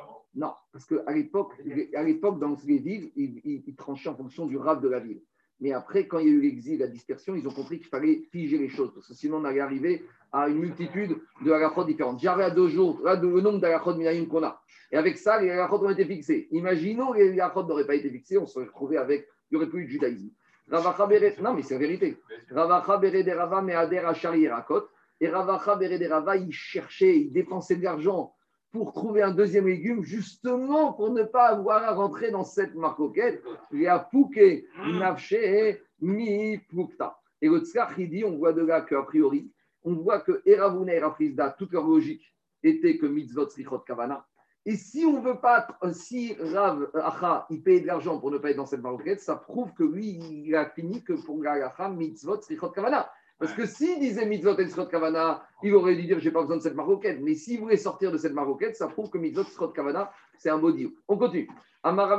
avant? Non, parce qu'à l'époque, à l'époque, dans les villes, ils, tranchaient en fonction du rave de la ville. Mais après, quand il y a eu l'exil, la dispersion, ils ont compris qu'il fallait figer les choses, parce que sinon on allait arriver à une multitude de halakhot différentes. J'avais à deux jours le nombre d'halakhot minaïm qu'on a. Et avec ça, les halakhot ont été fixés. Imaginons que les halakhot n'auraient pas été fixés, on se serait retrouvé avec, il n'y aurait plus eu de judaïsme. Non, mais c'est la vérité. Ravacha Bere de Rava Meader Achari Rakot. Et Ravacha Rava, il cherchait, il dépensait de l'argent pour trouver un deuxième légume, justement pour ne pas avoir à rentrer dans cette marcoquette. Il a pouké, nafché, mi pukta. Et le tzkach, il dit, on voit de là qu'a priori, on voit que Eravuna et Rafrizda, toute leur logique était que mitzvot srichot kavana. Et si on veut pas, si Rav Acha, il paye de l'argent pour ne pas être dans cette maroquette, ça prouve que lui, il a fini que pour Acha, mitzvot, srichot kavana. Parce que s'il disait mitzvot et srichot kavana, il aurait dû dire j'ai pas besoin de cette maroquette. Mais s'il voulait sortir de cette maroquette, ça prouve que mitzvot, srichot kavana, c'est un body. On continue. Maintenant,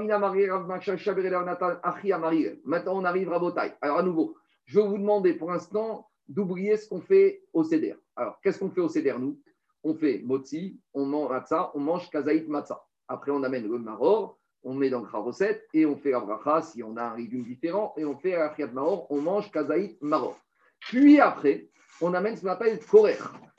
on arrive à Botaï. Alors, à nouveau, je vais vous demander pour l'instant d'oublier ce qu'on fait au CDR. Alors, qu'est-ce qu'on fait au CDR, nous? On fait motzi, on mange matzah, on mange kazaït matzah. Après, on amène le maror, on met dans le recette et on fait la si on a un régime différent et on fait la maror, on mange kazaït maror. Puis après, on amène ce qu'on appelle korer.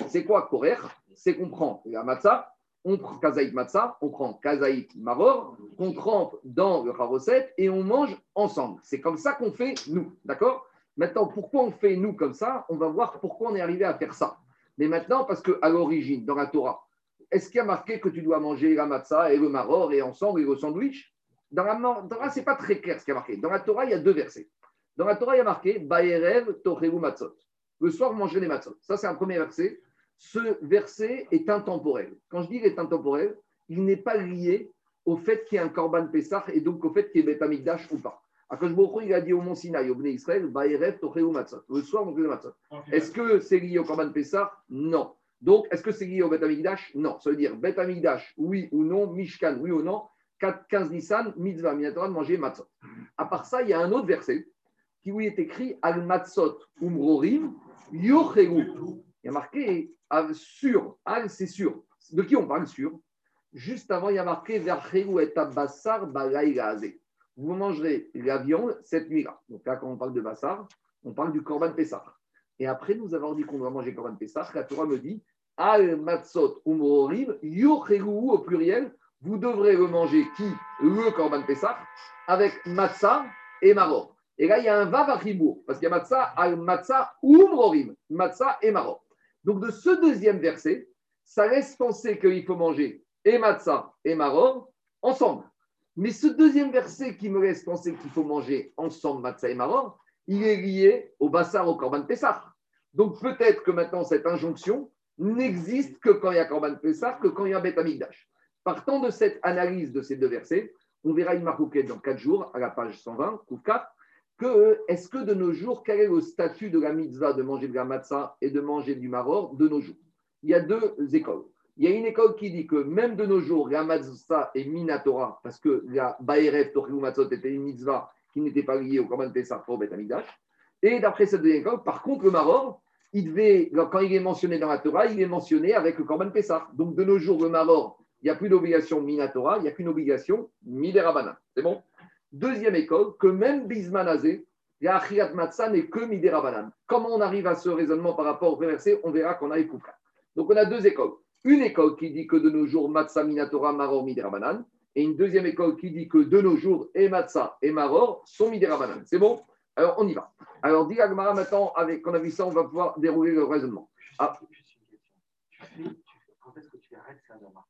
C'est quoi korer? C'est qu'on prend la matzah, on prend kazaït matzah, on prend kazaït maror, qu'on trempe dans le recette et on mange ensemble. C'est comme ça qu'on fait nous, d'accord? Maintenant, pourquoi on fait nous comme ça? On va voir pourquoi on est arrivé à faire ça. Mais maintenant, parce qu'à l'origine, dans la Torah, est-ce qu'il y a marqué que tu dois manger la matzah et le maror et ensemble et le sandwich? Dans la Torah, ce n'est pas très clair ce qu'il y a marqué. Dans la Torah, il y a deux versets. Dans la Torah, il y a marqué Baerev Tocheru Matzot. Le soir, vous mangez les matzot. Ça, c'est un premier verset. Ce verset est intemporel. Quand je dis qu'il est intemporel, il n'est pas lié au fait qu'il y ait un Korban Pessah et donc au fait qu'il y ait Betamikdash ou pas. Akash il a dit au Mont Sinaï, au Bnei Israël, Matzot. Le soir, on le Matzot. Est-ce que c'est lié au Korban Pessah Non. Donc, est-ce que c'est lié au Bet Amigdash Non. Ça veut dire Bet Amigdash, oui ou non, Mishkan, oui ou non, 4, 15 Nissan, Mitzvah, Minatora, de manger Matzot. À part ça, il y a un autre verset qui lui est écrit Al Matzot Umrorim, Yochegu. Il y a marqué sur, Al, c'est sûr. De qui on parle sur Juste avant, il y a marqué Verchegu et Abassar vous mangerez la viande cette nuit-là. Donc là, quand on parle de Bassar, on parle du Korban Pessah. Et après nous avons dit qu'on doit manger Korban Pessah, la Torah me dit Al Matzot Umrorim, au pluriel, vous devrez manger qui? Le Korban Pessah, avec Matzah et Maror. Et là, il y a un Vav parce qu'il y a Matzah, Al Matzah Umrorim, Matzah et Maror. Donc de ce deuxième verset, ça laisse penser qu'il faut manger et Matzah et Maror ensemble. Mais ce deuxième verset qui me laisse penser qu'il faut manger ensemble matzah et maror, il est lié au bassar au korban Pessah. Donc peut-être que maintenant cette injonction n'existe que quand il y a korban Pessah, que quand il y a Bet Amigdash. Partant de cette analyse de ces deux versets, on verra une marque dans quatre jours, à la page 120, Koufka, que est-ce que de nos jours, quel est le statut de la mitzvah de manger de la et de manger du maror de nos jours? Il y a deux écoles. Il y a une école qui dit que même de nos jours, la matzah est minatora, parce que la Baerev Toriou Matzot était une mitzvah qui n'était pas liée au Korban Pessah pour Beth Et d'après cette deuxième école, par contre, le maror, il devait, quand il est mentionné dans la Torah, il est mentionné avec le Korban Pessah. Donc de nos jours, le maror, il n'y a plus d'obligation minatora, il n'y a qu'une obligation midérabana. C'est bon? Deuxième école, que même Bismanazé, la Achiat Matzah n'est que midérabanan. Comment on arrive à ce raisonnement par rapport au verset On verra qu'on a écouté. Donc on a deux écoles. Une école qui dit que de nos jours, Matzah Minatora Maror Miderabanan, et une deuxième école qui dit que de nos jours, et Matzah et Maror sont Miderabanan. C'est bon? Alors, on y va. Alors, dit Agmara, maintenant, avec, qu'on a vu ça, on va pouvoir dérouler le raisonnement. Ah. Quand est-ce que tu arrêtes Adama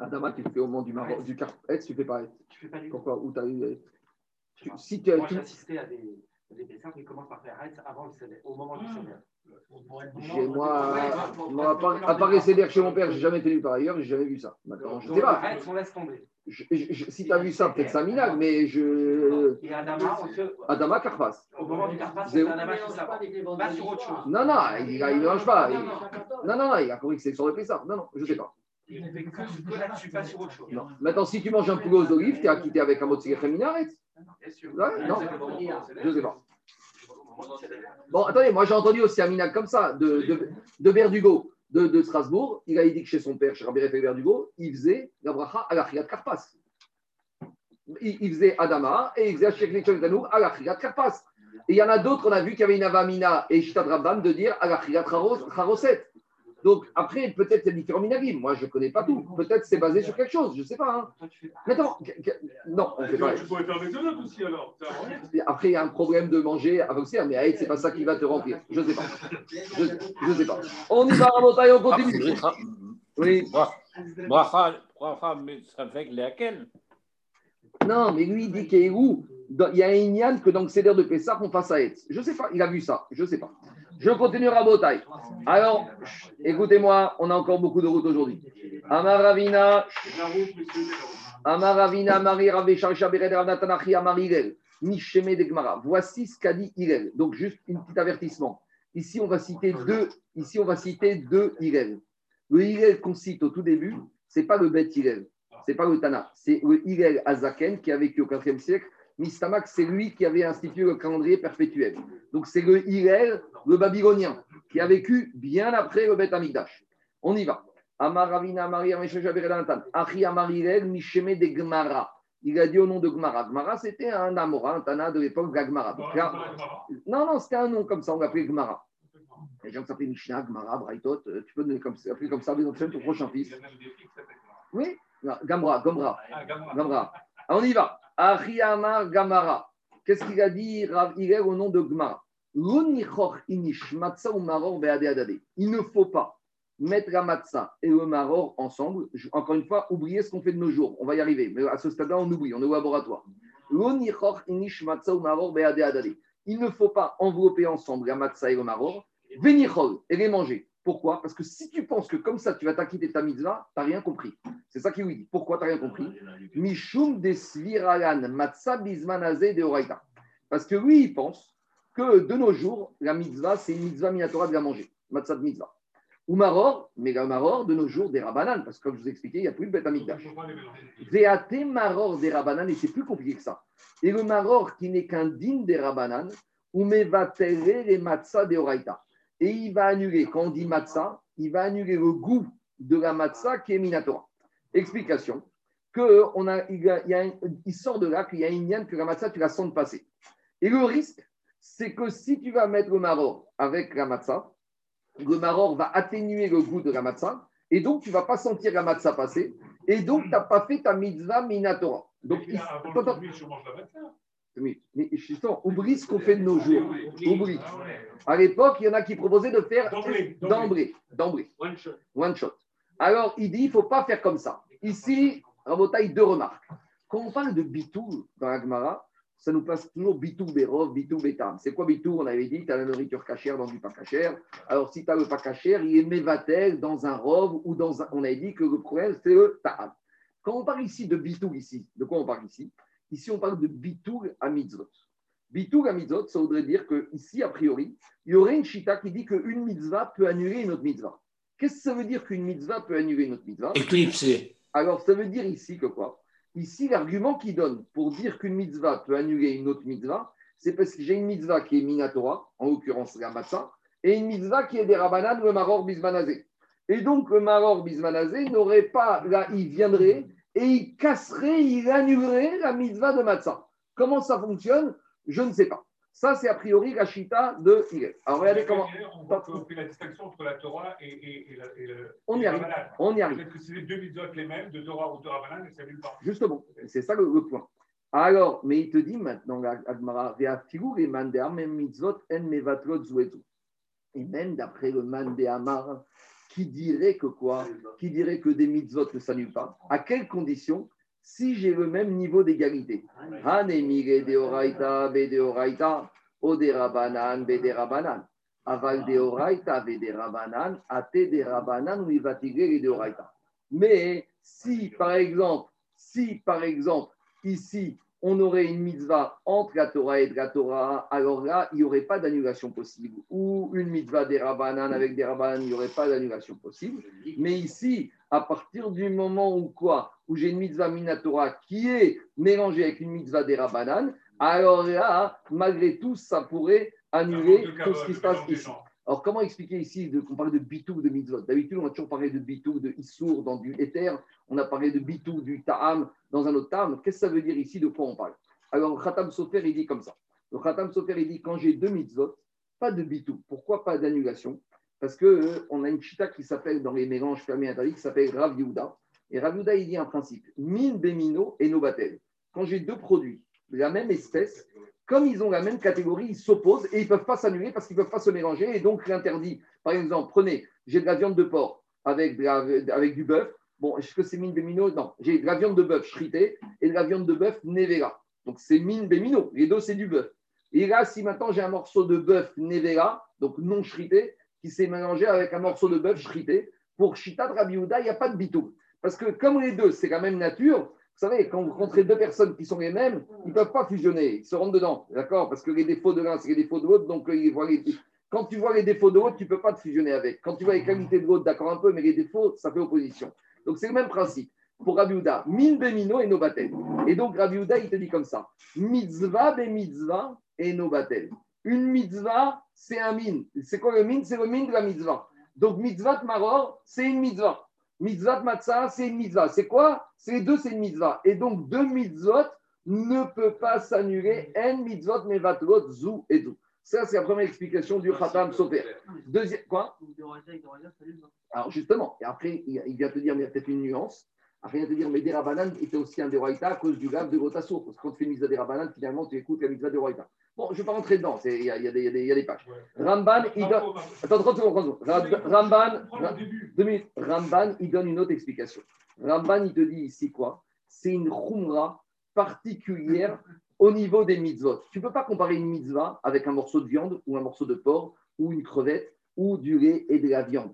Adama, tu le fais au moment du Maror, du Carpet, tu fais pas Tu fais pas du Pourquoi Où as eu. si tu, Moi, j'ai assisté à des, des dessins qui commencent par faire avant le au moment du CDR. Chez moi, moi à part les CDR chez mon père, j'ai jamais été vu par ailleurs, j'ai jamais vu ça. Maintenant, je sais pas. On laisse tomber. si tu as vu ça, peut-être ça minag, mais je. Et Adama, Adama Carpas. Au moment du Carpas, c'est Adama qui. Pas sur autre chose. Non, non, il ne mange pas. Non, non, non, il a compris que c'est sur le Pessar. Non, non, je ne sais pas. Il ne fait que là-dessus, pas sur autre chose. Non. Maintenant, si tu manges un poulet aux olives, tu es acquitté avec un mot de. Bien sûr. Non, je sais pas. Bon, attendez, moi j'ai entendu aussi un minag comme ça, de, de, de Berdugo, de, de, Strasbourg. Il a dit que chez son père, chez Rabbi Raphaël Berdugo, il faisait la bracha à la Khiyat Karpas. Il, il, faisait Adama et il faisait Sheikh à la Khiyat Karpas. Et il y en a d'autres, on a vu qu'il y avait une Avamina et Shtad Rabban de dire à la Khiyat Charoset. Donc, après, peut-être c'est différent minagim. Moi, je ne connais pas tout. Peut-être c'est basé sur quelque chose. Je ne sais pas. Hein. Maintenant, non, on fait pas. Tu pourrais faire des aussi, alors. Après, il y a un problème de manger avec ça, mais ce n'est pas ça qui va te remplir. Je ne sais pas. Je ne sais pas. On y va, Rabotaï, on continue. Oui. Bracha, mais ça fait que laquelle Non, mais lui, il dit qu'il y a un Inyan que dans le CDR de Pessah, on passe à être. Je ne sais pas. Il a vu ça. Je ne sais pas. Je continue à Botaï. Alors, écoutez-moi, on a encore beaucoup de routes aujourd'hui. Amaravina, Amaravina, Marie Raveshar Shabered Ravnatanachi, Amarirel, Nisheme de Gmara. Voici ce qu'a dit Irel. Donc, juste un petit avertissement. Ici, on va citer deux, ici, on va citer deux Irel. Le Irel qu'on cite au tout début, c'est pas le Bet Irel, c'est pas le Tana, c'est le Irel Azaken qui a vécu au 4e siècle. Mistamak, c'est lui qui avait institué le calendrier perpétuel. Donc, c'est le Irel, le babylonien, qui a vécu bien après le Bet Amigdash. On y va. Amaravina Maria Achi Amarirel Misheme de Gmara. Il a dit au nom de Gmara. Gmara, c'était un Amora, un Tana de l'époque Gmara. Non, non, c'était un nom comme ça, on l'appelait Gmara. Les gens qui s'appellent Mishnah, Gmara, Braithot, euh, tu peux donner comme ça, appeler comme ça, mais ton prochain fils. Oui, Gamra, Gomra, Gamra. Ah, On y va. Ariamar Gamara. Qu'est-ce qu'il a dit Rav Hillel au nom de Gmara. Il ne faut pas mettre la matzah et le maror ensemble. Encore une fois, oubliez ce qu'on fait de nos jours. On va y arriver. Mais à ce stade-là, on oublie. On est au laboratoire. Il ne faut pas envelopper ensemble la matzah et le maror. Et les manger. Pourquoi? Parce que si tu penses que comme ça, tu vas t'acquitter de ta mitzvah, tu n'as rien compris. C'est ça qu'il lui dit. Pourquoi tu n'as rien compris? Mishum des sviralan matzah bismanazé de oraita. Parce que lui, il pense que de nos jours, la mitzvah, c'est une mitzvah minatora de la manger. Matzah de mitzvah. Ou maror, mais la maror, de nos jours, des rabanan. Parce que comme je vous ai il n'y a plus de bête amigdash. Veate maror des rabanan, et c'est plus compliqué que ça. Et le maror qui n'est qu'un digne des rabanan, ou mevatere les matzah de oraita. Et il va annuler, quand on dit matzah, il va annuler le goût de la matzah qui est minatora. Explication que on a, il, a- il a sort de là qu'il y a une liane que la matzah, tu la sens passer. Et le risque, c'est que si tu vas mettre le maror avec la matzah, le maror va atténuer le goût de la matzah, et donc tu ne vas pas sentir la matzah passer, et donc tu n'as pas fait ta mitzvah minatora. Donc, il- avant la. Mais, mais justement, oublie ce qu'on fait de nos jours. Oublie. À l'époque, il y en a qui proposaient de faire D'emblée, d'emblée. One shot. Alors, il dit, il ne faut pas faire comme ça. Ici, Rabotaï, deux remarques. Quand on parle de bitou dans la Gemara, ça nous passe toujours bitou berov, bitou betam. C'est quoi bitou On avait dit, tu as la nourriture cachère dans du pas cachère. Alors, si tu as le pas cachère, il est mévatel dans un rov ou dans un. On avait dit que le problème, c'est le ta'am. Quand on parle ici de bitou, ici, de quoi on parle ici? Ici, on parle de bitou à mitzvot. Bitou à mitzvot, ça voudrait dire que ici, a priori, il y aurait une chita qui dit qu'une mitzvah peut annuler une autre mitzvah. Qu'est-ce que ça veut dire qu'une mitzvah peut annuler une autre mitzvah? Alors, ça veut dire ici que quoi? Ici, l'argument qu'il donne pour dire qu'une mitzvah peut annuler une autre mitzvah, c'est parce que j'ai une mitzvah qui est minatora, en l'occurrence la matzah, et une mitzvah qui est des rabanan, le maror bismanazé. Et donc, le maror bismanazé n'aurait pas, là, il viendrait et il casserait, il annulerait la mitzvah de matzah. Comment ça fonctionne Je ne sais pas. Ça, c'est a priori la chita de Hillel. Alors, regardez comment. On voit qu'on fait la distinction entre la Torah et, et, et, la- et le. On y et arrive. On y arrive. Peut-être que c'est les deux mitzvot les mêmes, de Torah ou de Ramadan, et ça nulle part. Justement, c'est ça le, le point. Alors, mais il te dit maintenant, Agmara, Amem mitzvot en mevatlot. Et même d'après le man de Amar, qui dirait que quoi Qui dirait que des mitzvot ne s'annulent pas À quelles conditions Si j'ai le même niveau d'égalité. Hanemire de oraita, be de oraita, o de rabanan, be de rabanan. Aval de oraita, be de rabanan, ate de rabanan, ou de oraita. Mais si, par exemple, si, par exemple, ici, on aurait une mitzvah entre la Torah et de la Torah, alors là, il n'y aurait pas d'annulation possible. Ou une mitzvah des Rabbanan avec des Rabbanan, il n'y aurait pas d'annulation possible. Mais ici, à partir du moment où quoi Où j'ai une mitzvah minatora qui est mélangée avec une mitzvah des Rabbanan, alors là, malgré tout, ça pourrait annuler tout ce qui se passe ici. Alors, comment expliquer ici qu'on parle de bitou, de mitzvot? D'habitude, on a toujours parlé de bitou, de issour dans du éther. On a parlé de bitou, du ta'am dans un autre ta'am. Qu'est-ce que ça veut dire ici? De quoi on parle? Alors, Khatam Sofer, il dit comme ça. Khatam Sofer, il dit quand j'ai deux mitzvot, pas de bitou. Pourquoi pas d'annulation? Parce qu'on a une chita qui s'appelle, dans les mélanges fermés interdits, qui s'appelle Rav. Et Rav Yehuda, il dit un principe min bemino et nobatel. Quand j'ai deux produits de la même espèce, comme ils ont la même catégorie, ils s'opposent et ils ne peuvent pas s'annuler parce qu'ils ne peuvent pas se mélanger. Et donc, l'interdit, par exemple, prenez, j'ai de la viande de porc avec, avec du bœuf. Bon, est-ce que c'est mine bémino Non, j'ai de la viande de bœuf shritée et de la viande de bœuf nevera. Donc, c'est mine bémino. Les deux, c'est du bœuf. Et là, si maintenant j'ai un morceau de bœuf nevera, donc non shrité, qui s'est mélangé avec un morceau de bœuf shrité, pour Shita de il n'y a pas de bitou. Parce que comme les deux, c'est la même nature, vous savez, quand vous rencontrez deux personnes qui sont les mêmes, ils ne peuvent pas fusionner, ils se rentrent dedans, d'accord? Parce que les défauts de l'un, c'est les défauts de l'autre, donc euh, ils voient les... quand tu vois les défauts de l'autre, tu ne peux pas te fusionner avec. Quand tu vois les qualités de l'autre, d'accord un peu, mais les défauts, ça fait opposition. Donc c'est le même principe. Pour Rabbi Houda, min bemino et no batel. Et donc Rabbi Houda, il te dit comme ça mitzvah be mitzvah et no batel. Une mitzvah, c'est un min. C'est quoi le min? C'est le min de la mitzvah. Donc mitzvah maror, c'est une mitzvah. Mitzvah matzah, c'est une mitzvah. C'est quoi? C'est les deux, c'est une mitzvah. Et donc deux mitzvot ne peut pas s'annuler. En mitzvot mevatlot zu et zu. Ça, c'est la première explication du Khatam Sofer. Deuxième, quoi? Alors justement, et après, il vient te dire, mais il y a peut-être une nuance. Après, il vient te dire, mais Derabanan était aussi un Deroïta à cause du gab de Gotasso. Parce que quand tu fais mitzvah Derabanan, finalement, tu écoutes la mitzvah Deroïta. Bon, je ne vais pas rentrer dedans, il y, a, y, a y, y a des pages. Ramban, il donne. Attends, 30 secondes, Ramban, Ramban, il donne une autre explication. Ramban, il te dit ici quoi? C'est une khumra particulière au niveau des mitzvot. Tu ne peux pas comparer une mitzvah avec un morceau de viande ou un morceau de porc ou une crevette ou du lait et de la viande.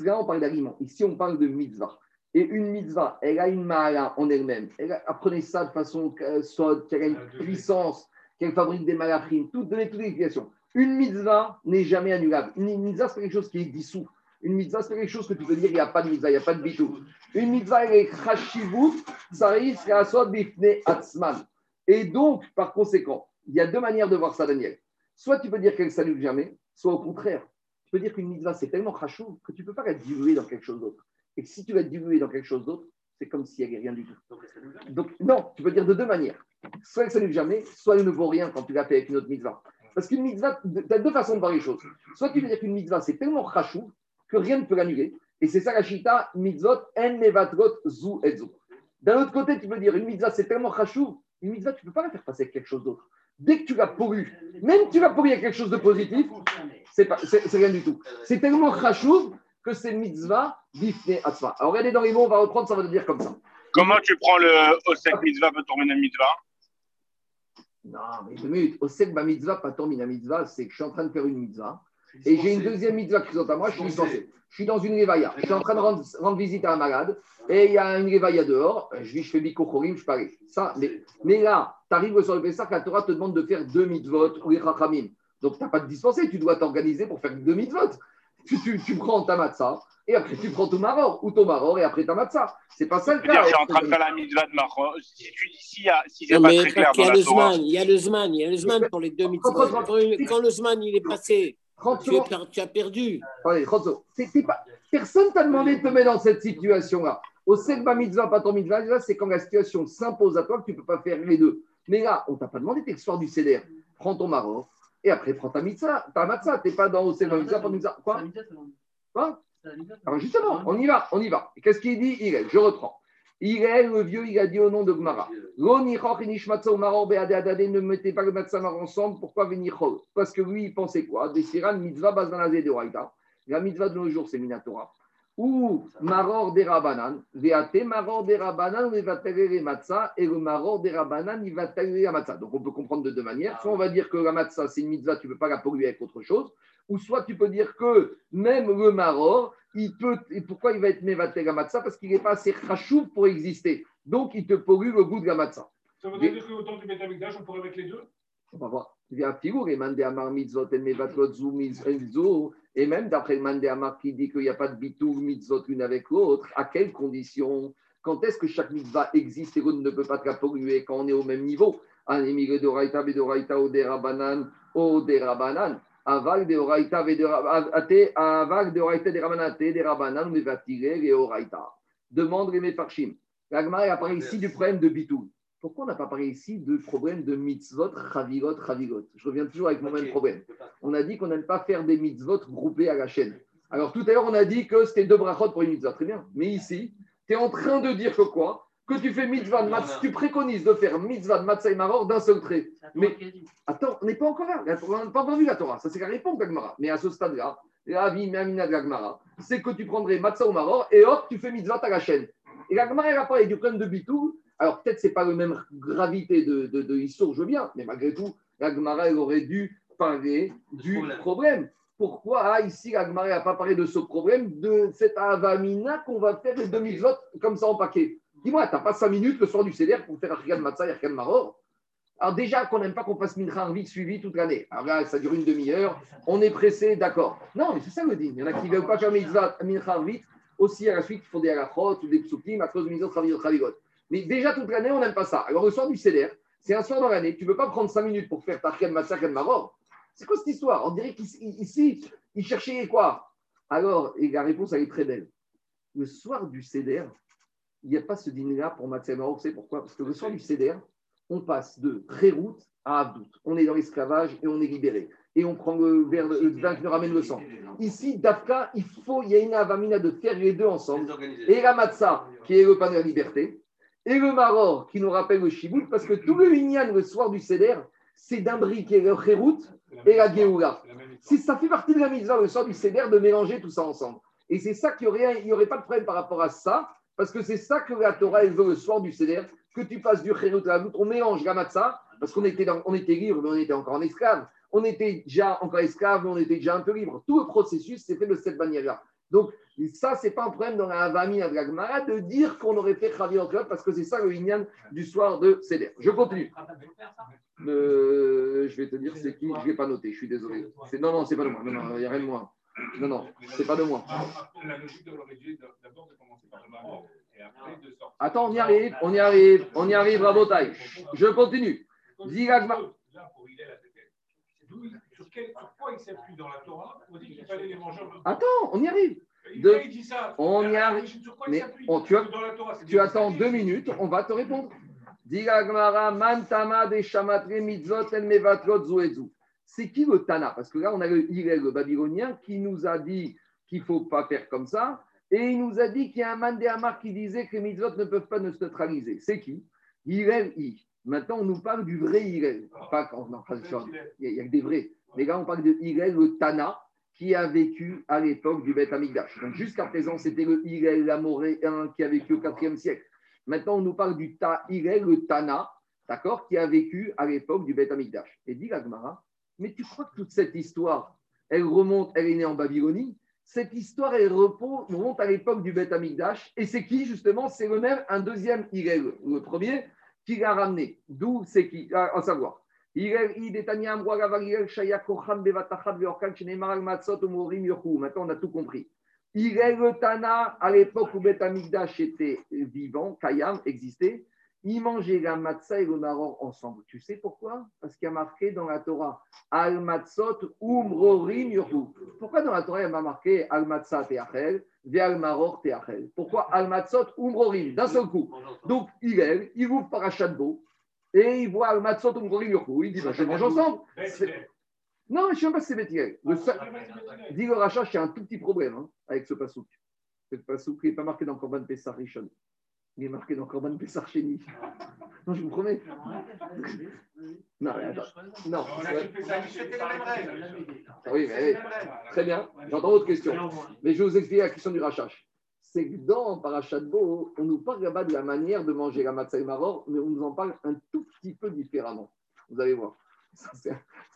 Là, on parle d'aliments. Ici, on parle de mitzvah. Et une mitzvah, elle a une mala en elle-même. apprenez ça de façon soit qu'elle a une puissance, qu'elle fabrique des malachim, toutes, donner toutes les explications. Une mitzvah n'est jamais annulable. Une mitzvah, c'est quelque chose qui est dissous. Une mitzvah, c'est quelque chose que tu peux dire, il n'y a pas de mitzvah, il n'y a pas de bitou. Une mitzvah, elle est khashivut, ça risque à soit bifne atzman. Et donc, par conséquent, il y a deux manières de voir ça, Daniel. Soit tu peux dire qu'elle ne s'annule jamais, soit au contraire. Tu peux dire qu'une mitzvah, c'est tellement khashou que tu ne peux pas la diluer dans quelque chose d'autre. Et si tu la diluer dans quelque chose d'autre, c'est comme s'il n'y avait rien du tout. Donc, non, tu peux dire de deux manières. Soit elle ne s'annule jamais, soit elle ne vaut rien quand tu l'as fait avec une autre mitzvah. Parce qu'une mitzvah, tu as deux façons de voir les choses. Soit tu veux dire qu'une mitzvah, c'est tellement khashou que rien ne peut l'annuler. Et c'est ça la shita, mitzvot, en nevatrot, zu et zu. D'un autre côté, tu peux dire une mitzvah, c'est tellement khashou, une mitzvah, tu ne peux pas la faire passer avec quelque chose d'autre. Dès que tu l'as pourru, même que tu l'as pourru avec quelque chose de positif, c'est rien du tout. C'est tellement khashou que c'est mitzvah bifne atzva. Alors regardez dans les mots, on va reprendre, ça va te dire comme ça. Comment tu prends le osek mitzvah, pas tourner mitzvah? Non, mais deux minutes. Osek ba mitzvah, pas tourner mitzvah, c'est que je suis en train de faire une mitzvah. Et j'ai une deuxième mitzvah qui sont à moi, je suis dispensé. Je suis dans une révaïa. Je suis en train de rendre, visite à un malade. Et il y a une révaïa dehors. Je vis, je fais bikochorim, je parie. Ça, mais, mais là, tu arrives sur le Pessah, la Torah te demande de faire deux mitzvot ou les. Donc, tu n'as pas de dispensé. Tu dois t'organiser pour faire deux mitzvot tu, tu, tu prends ta matzah, et après tu prends ton maror, ou ton maror, et après ta matzah. C'est pas ça le cas. Je suis en train de faire la mitzvah de maror. Si tu dis a, si c'est pas très clair. Il y a le zman, il y a le zman pour les deux mitzvahs. Quand le zman il est passé, tu, tu, as perdu. Allez, pas, personne t'a demandé de te mettre dans cette situation-là. Au Sekba mitzvah, pas ton mitzvah, c'est quand la situation s'impose à toi que tu ne peux pas faire les deux. Mais là, on ne t'a pas demandé tes soir du CDR. Prends ton maror, et après, prends ta mitzvah, ta matzah, tu n'es pas dans Osé mitzvah, pour mitzvah. Quoi? Quoi? Alors justement, on y va, on y va. Qu'est-ce qu'il dit? Il est, je reprends. Est, le vieux, il a dit au nom de Gmara. Ne mettez pas le matzah ensemble, pourquoi venir Parce que lui, il pensait quoi? Des siran mitzvah bazanazé de La mitzvah de nos jours, c'est Minatora ou maror des rabanan, veate maror des rabanan, il va les matzah, et le maror des rabanan, il va la matzah. Donc on peut comprendre de deux manières. Soit on va dire que la matzah, c'est une mitzvah, tu ne peux pas la polluer avec autre chose, ou soit tu peux dire que même le maror, il peut, et pourquoi il va être mevaté la matzah Parce qu'il n'est pas assez rachou pour exister. Donc il te pollue le goût de la matzah. Ça veut dire qu'autant du d'âge, on pourrait mettre les deux? On va voir. Et même d'après le Mandéamar qui dit qu'il n'y a pas de bitou mitzvot une avec l'autre, à quelles conditions? Quand est-ce que chaque mitzvah existe et qu'on ne peut pas te la polluer quand on est au même niveau? Animire de Raita, de Raita, ou des Rabanan, ou des Rabanan. Aval de Raita, aval de Raita, des Rabanan, des Rabanan, mais va tirer les Oraita. Demande les Mefarshim. L'agma apparaît ici du problème de bitou. Pourquoi on n'a pas parlé ici de problème de mitzvot, chavirot, chavirot? Je reviens toujours avec mon même problème. On a dit qu'on n'aime pas faire des mitzvot groupés à la chaîne. Alors tout à l'heure, on a dit que c'était deux brachot pour une mitzvah. Très bien. Mais ici, tu es en train de dire que quoi? Que tu fais mitzvah de matzah, tu préconises de faire mitzvah de matzah et maror d'un seul trait. Mais attends, on n'est pas encore là. On n'a pas encore vu la Torah. Ça, c'est la réponse d'Agmara. Mais à ce stade-là, la vie, Mamina de l'Agmara, c'est que tu prendrais matzah ou maror et hop, tu fais mitzvah à la chaîne. Et l'Agmara, elle a parlé du problème de bitou alors peut-être ce n'est pas la même gravité de, de, de je veux bien, mais malgré tout, la Gemara elle aurait dû parler du problème. Pourquoi ah, ici la Gemara n'a pas parlé de ce problème, de cette avamina qu'on va faire les demi-votes comme ça en paquet? Dis-moi, tu n'as pas cinq minutes le soir du CDR pour faire Arigan Matzah et Arigan Maror? Alors déjà qu'on n'aime pas qu'on fasse Mincha vite suivi toute l'année. Alors là, ça dure une demi-heure, on est pressé, d'accord. Non, mais c'est ça le dit. Il y en a qui ne veulent pas faire Mincha vite. Aussi, à la suite, il faut des halachot ou des psukim, à cause de misot, chavigot. Mais déjà toute l'année, on n'aime pas ça. Alors le soir du CDR, c'est un soir dans l'année. Tu ne peux pas prendre cinq minutes pour faire Tarkem Matzah Maror. C'est quoi cette histoire? On dirait qu'ici, il cherchait quoi? Alors, et la réponse, elle est très belle. Le soir du CDR, il n'y a pas ce dîner-là pour Matzah Maror. C'est pourquoi? Parce que le soir du CDR, on passe de route à Abdout. On est dans l'esclavage et on est libéré. Et on prend le verre, le vin qui nous ramène le sang. Ici, Dafka, il faut, il y a une avamina de faire les deux ensemble. Et la matzah, qui est le pain de la liberté, et le maror, qui nous rappelle le shibout, parce que tout le lignan, le soir du seder, c'est d'imbriquer le chérout et la géoula. Si ça fait partie de la mitzvah, le soir du seder, de mélanger tout ça ensemble. Et c'est ça qu'il n'y aurait, aurait pas de problème par rapport à ça, parce que c'est ça que la Torah veut le soir du seder, que tu passes du chérout à la on mélange la matzah, parce qu'on était, on était libre, mais on était encore en esclave. On était déjà encore esclave, mais on était déjà un peu libre. Tout le processus s'est fait de cette manière-là. Donc, ça, ce n'est pas un problème dans la Havami à de dire qu'on aurait fait Chavi en club, parce que c'est ça le Inyan du soir de Seder. Je continue. Euh, je vais te dire c'est qui, je ne vais pas noter, je suis désolé. Non, non, c'est pas de moi. Non, non, il n'y a rien de moi. Non, non, c'est pas de moi. La logique de d'abord de commencer par le Maroc. Attends, on y arrive, on y arrive, on y arrive, bravo taille. Je continue. Il s'appuie dans la Torah On dit qu'il fallait les manger Attends, on y arrive. De, on y arrive. Mais on, tu, as, tu attends deux minutes, on va te répondre. C'est qui le Tana? Parce que là, on a le le babylonien, qui nous a dit qu'il ne faut pas faire comme ça. Et il nous a dit qu'il y a un Mandéamar qui disait que les mitzvot ne peuvent pas nous neutraliser. C'est qui? Hirel I. Maintenant, on nous parle du vrai Hirel. Pas quand, il y a que des vrais. Mais là, on parle de Hirel, le Tana, qui a vécu à l'époque du Beth Amigdash. Donc, jusqu'à présent, c'était le Hirel, l'Amoréen, qui a vécu au IVe siècle. Maintenant, on nous parle du Ta, Hirel, le Tana, d'accord, qui a vécu à l'époque du Beth Amigdash. Et dit Gagmara, mais tu crois que toute cette histoire, elle remonte, elle est née en Babylonie? Cette histoire elle remonte à l'époque du Beth Amikdash. Et c'est qui, justement? C'est le même, un deuxième Irel, le premier, qui l'a ramené. D'où c'est qui? À savoir. Maintenant, on a tout compris. Irel Tana, à l'époque où Beth Amikdash était vivant, Kayam existait, ils mangeaient la matzah et le maror ensemble. Tu sais pourquoi? Parce qu'il y a marqué dans la Torah Al matzot umrorim yurhu. Pourquoi dans la Torah il y a marqué Al matzah teachel ve al maror teachel? Pourquoi Al matzot umrorim? D'un seul coup. Donc il est, il ouvre parachat beau et il voit Al matzot umrorim yurhu. Il dit bah, je mange ensemble. Non, je ne sais pas si c'est Bethiel. Dit le rachat, il y a un tout petit problème hein, avec ce pasouk. Ce pasouk n'est pas marqué dans Korban Pessah Rishon. Il est marqué dans Corban Pessar Chéni. Non, je vous promets. Non, attends. Non. Oui, mais très bien. J'entends votre question. Mais je vais vous expliquer la question du rachach. C'est que dans Parachat Bo, on nous parle là-bas de la manière de manger la matzah et maror, mais on nous en parle un tout petit peu différemment. Vous allez voir. Ça,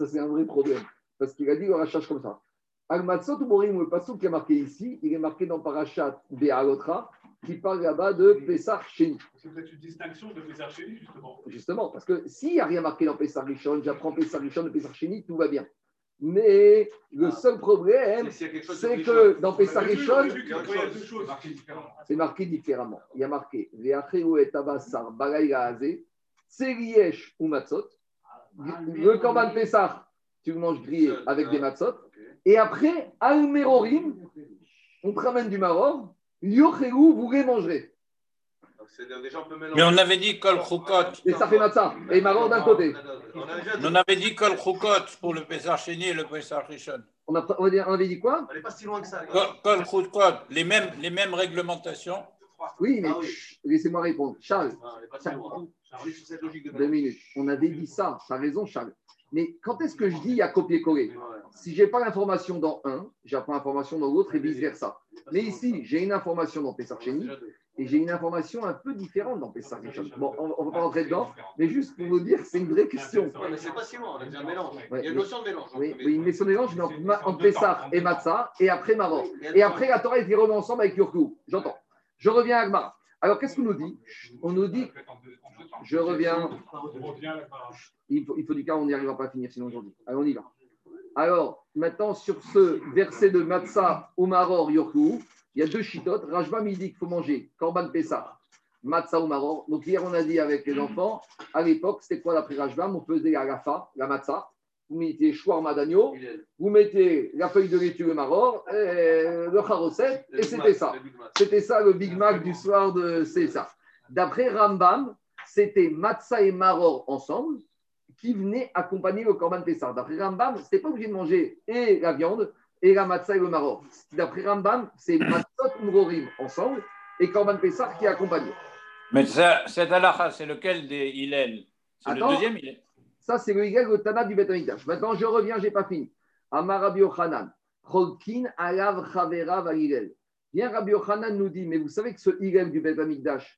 c'est un vrai problème. Parce qu'il a dit le rachach comme ça. Al-Matzot Morim, le passage qui est marqué ici, il est marqué dans Parachat Be'alotra, qui parle là-bas de Pessar Chéni. C'est peut-être une distinction de Pessar Chéni, justement. Justement, parce que s'il n'y a rien marqué dans Pessar Richon, j'apprends Pessar Richon de Pessar Chéni, tout va bien. Mais le ah. seul problème, c'est que dans Pessar Richon, c'est marqué différemment. Il y a marqué et Tabassar, Balaïla Tseriyesh ou Matzot. Ah, le Korban Pessar, tu le manges grillé avec des Matzot. Et après, Al-Merorim, on te ramène du Maroc, Yochelu, vous les mangerez. Mais on avait dit Kol Choukot. Et ça fait matzah. Et Maroc d'un côté. On avait dit Kol Choukot pour le Pesach Chéni et le Pesach Rishon. On, avait dit quoi? On n'est pas si loin que ça. Kol Choukot, les mêmes, les mêmes réglementations. Oui, mais ah laissez-moi répondre. Charles, deux minutes. On avait dit ça. Tu as raison, Charles. Mais quand est-ce que je dis à copier-coller? Si je n'ai pas l'information dans un, j'apprends l'information dans l'autre et vice-versa. Mais ici, j'ai une information dans Pessarcheni Et j'ai une information un peu différente dans Pessah Bon, on ne va pas rentrer dedans, mais juste pour vous dire, c'est une vraie question. mais c'est pas si loin, on a déjà un mélange. Il y a une notion de mélange. Oui, oui une notion de mélange entre, entre Pessah et Matzah, et après Maror. Et après, la Torah est remis ensemble avec Yurkou. J'entends. Je reviens à Agmara. Alors, qu'est-ce qu'on nous dit? On nous dit, je reviens. Il faut, il faut du cas, on n'y arrivera pas à finir sinon aujourd'hui. Allez, on y va. Alors, maintenant, sur ce verset de Matzah, Maror Yorkou, il y a deux chitotes. Rajba me dit qu'il faut manger Korban Pessah, Matzah ou Maror. Donc, hier, on a dit avec les enfants, à l'époque, c'était quoi l'après Rajbam On faisait la gafa, la Matzah. Vous mettez shawarma d'agneau, vous mettez la feuille de laitue, le maror, le charoset, et c'était ça. C'était ça le Big Mac du soir de ça. D'après Rambam, c'était matzah et maror ensemble qui venaient accompagner le korban Pessah. D'après Rambam, ce n'était pas obligé de manger et la viande et la matzah et le maror. D'après Rambam, c'est matzot ou ensemble et korban Pessah qui accompagnait. Mais ça, cet halakha, c'est lequel des Hillel? C'est le deuxième Hillel? Ça, c'est le Hillel, le Tana du Beth Maintenant, je reviens, je n'ai pas fini. Amar Rabbi Yochanan. Cholkin alav chavera valilel. Bien, Rabbi Yochanan nous dit, mais vous savez que ce Hillel du Beth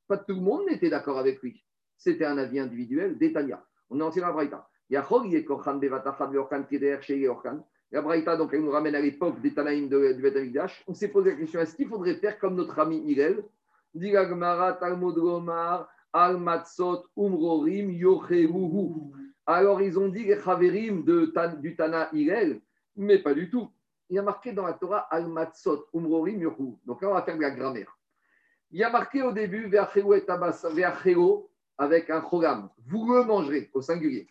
pas tout le monde n'était d'accord avec lui. C'était un avis individuel d'Etania. On est ancien la Braïta. Yachol, il est Kochan Bevatachad Yorkan Keder Shei Yorkan. La Braïta, donc, elle nous ramène à l'époque des Tanaïm du Beth Amikdash. On s'est posé la question est-ce qu'il faudrait faire comme notre ami Hillel? Yocheruhu. Alors ils ont dit les Chaverim de, du Tana Hillel, mais pas du tout. Il y a marqué dans la Torah Al-Matzot, Umrorim Yohu. Donc là, on va faire de la grammaire. Il y a marqué au début avec un chogam. Vous le mangerez au singulier.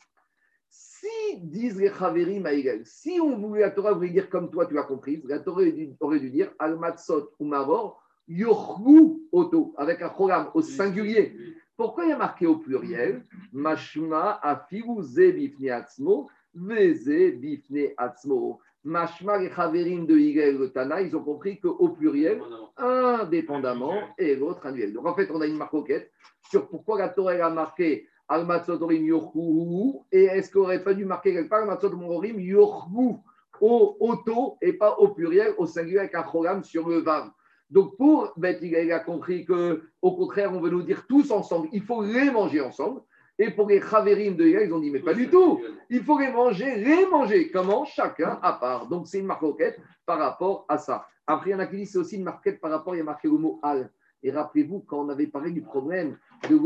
Si disent les Chaverim si on voulait la Torah voulait dire comme toi, tu as compris, la Torah aurait dû, dire Al-Matzot Umavor Yohu Oto, avec un chogam au singulier. Pourquoi il y a marqué au pluriel Mashma afiru ze bifne atzmo, veze bifne atzmo? Mashma les chaverim de Higel le Tana, ils ont compris qu'au pluriel, indépendamment, et l'autre annuel. Donc en fait, on a une marcoquette sur pourquoi la Torah a marqué Al-Matzotorim Yorhu, et est-ce qu'on n'aurait pas dû marquer quelque part Al-Matzotorim Yorhu au auto et pas au pluriel, au singulier avec un programme sur le Vav. Donc pour Beth il a compris que au contraire, on veut nous dire tous ensemble, il faut les manger ensemble. Et pour les Chaverim de Hillel, ils ont dit, mais pas du tout. Il faut les manger, les manger. Comment? Chacun à part. Donc c'est une marquette par rapport à ça. Après, il y en a qui disent, c'est aussi une marquette par rapport, il y a marqué le mot al. Et rappelez-vous, quand on avait parlé du problème de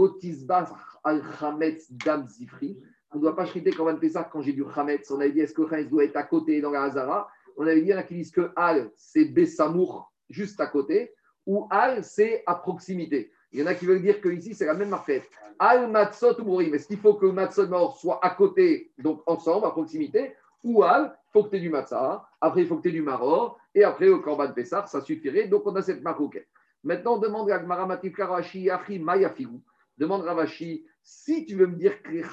l'otisbas al-Hametz dam zifri, on ne doit pas chriter on fait ça quand j'ai du Hametz. On avait dit, est-ce que Hametz doit être à côté dans la Hazara? On avait dit, il y en a qui disent que al, c'est Bessamour juste à côté, ou al, c'est à proximité. Il y en a qui veulent dire que ici c'est la même marquette. Al matzot ou Est-ce qu'il faut que matzot soit à côté, donc ensemble, à proximité, ou al, il faut que tu aies du matzah, après il faut que tu aies du maror, et après au korban Pessar, ça suffirait. Donc on a cette marquette. Maintenant, demande à Gmaramatif Karashi, Achri Mayafigu. Demande Ravashi, si tu veux me dire que les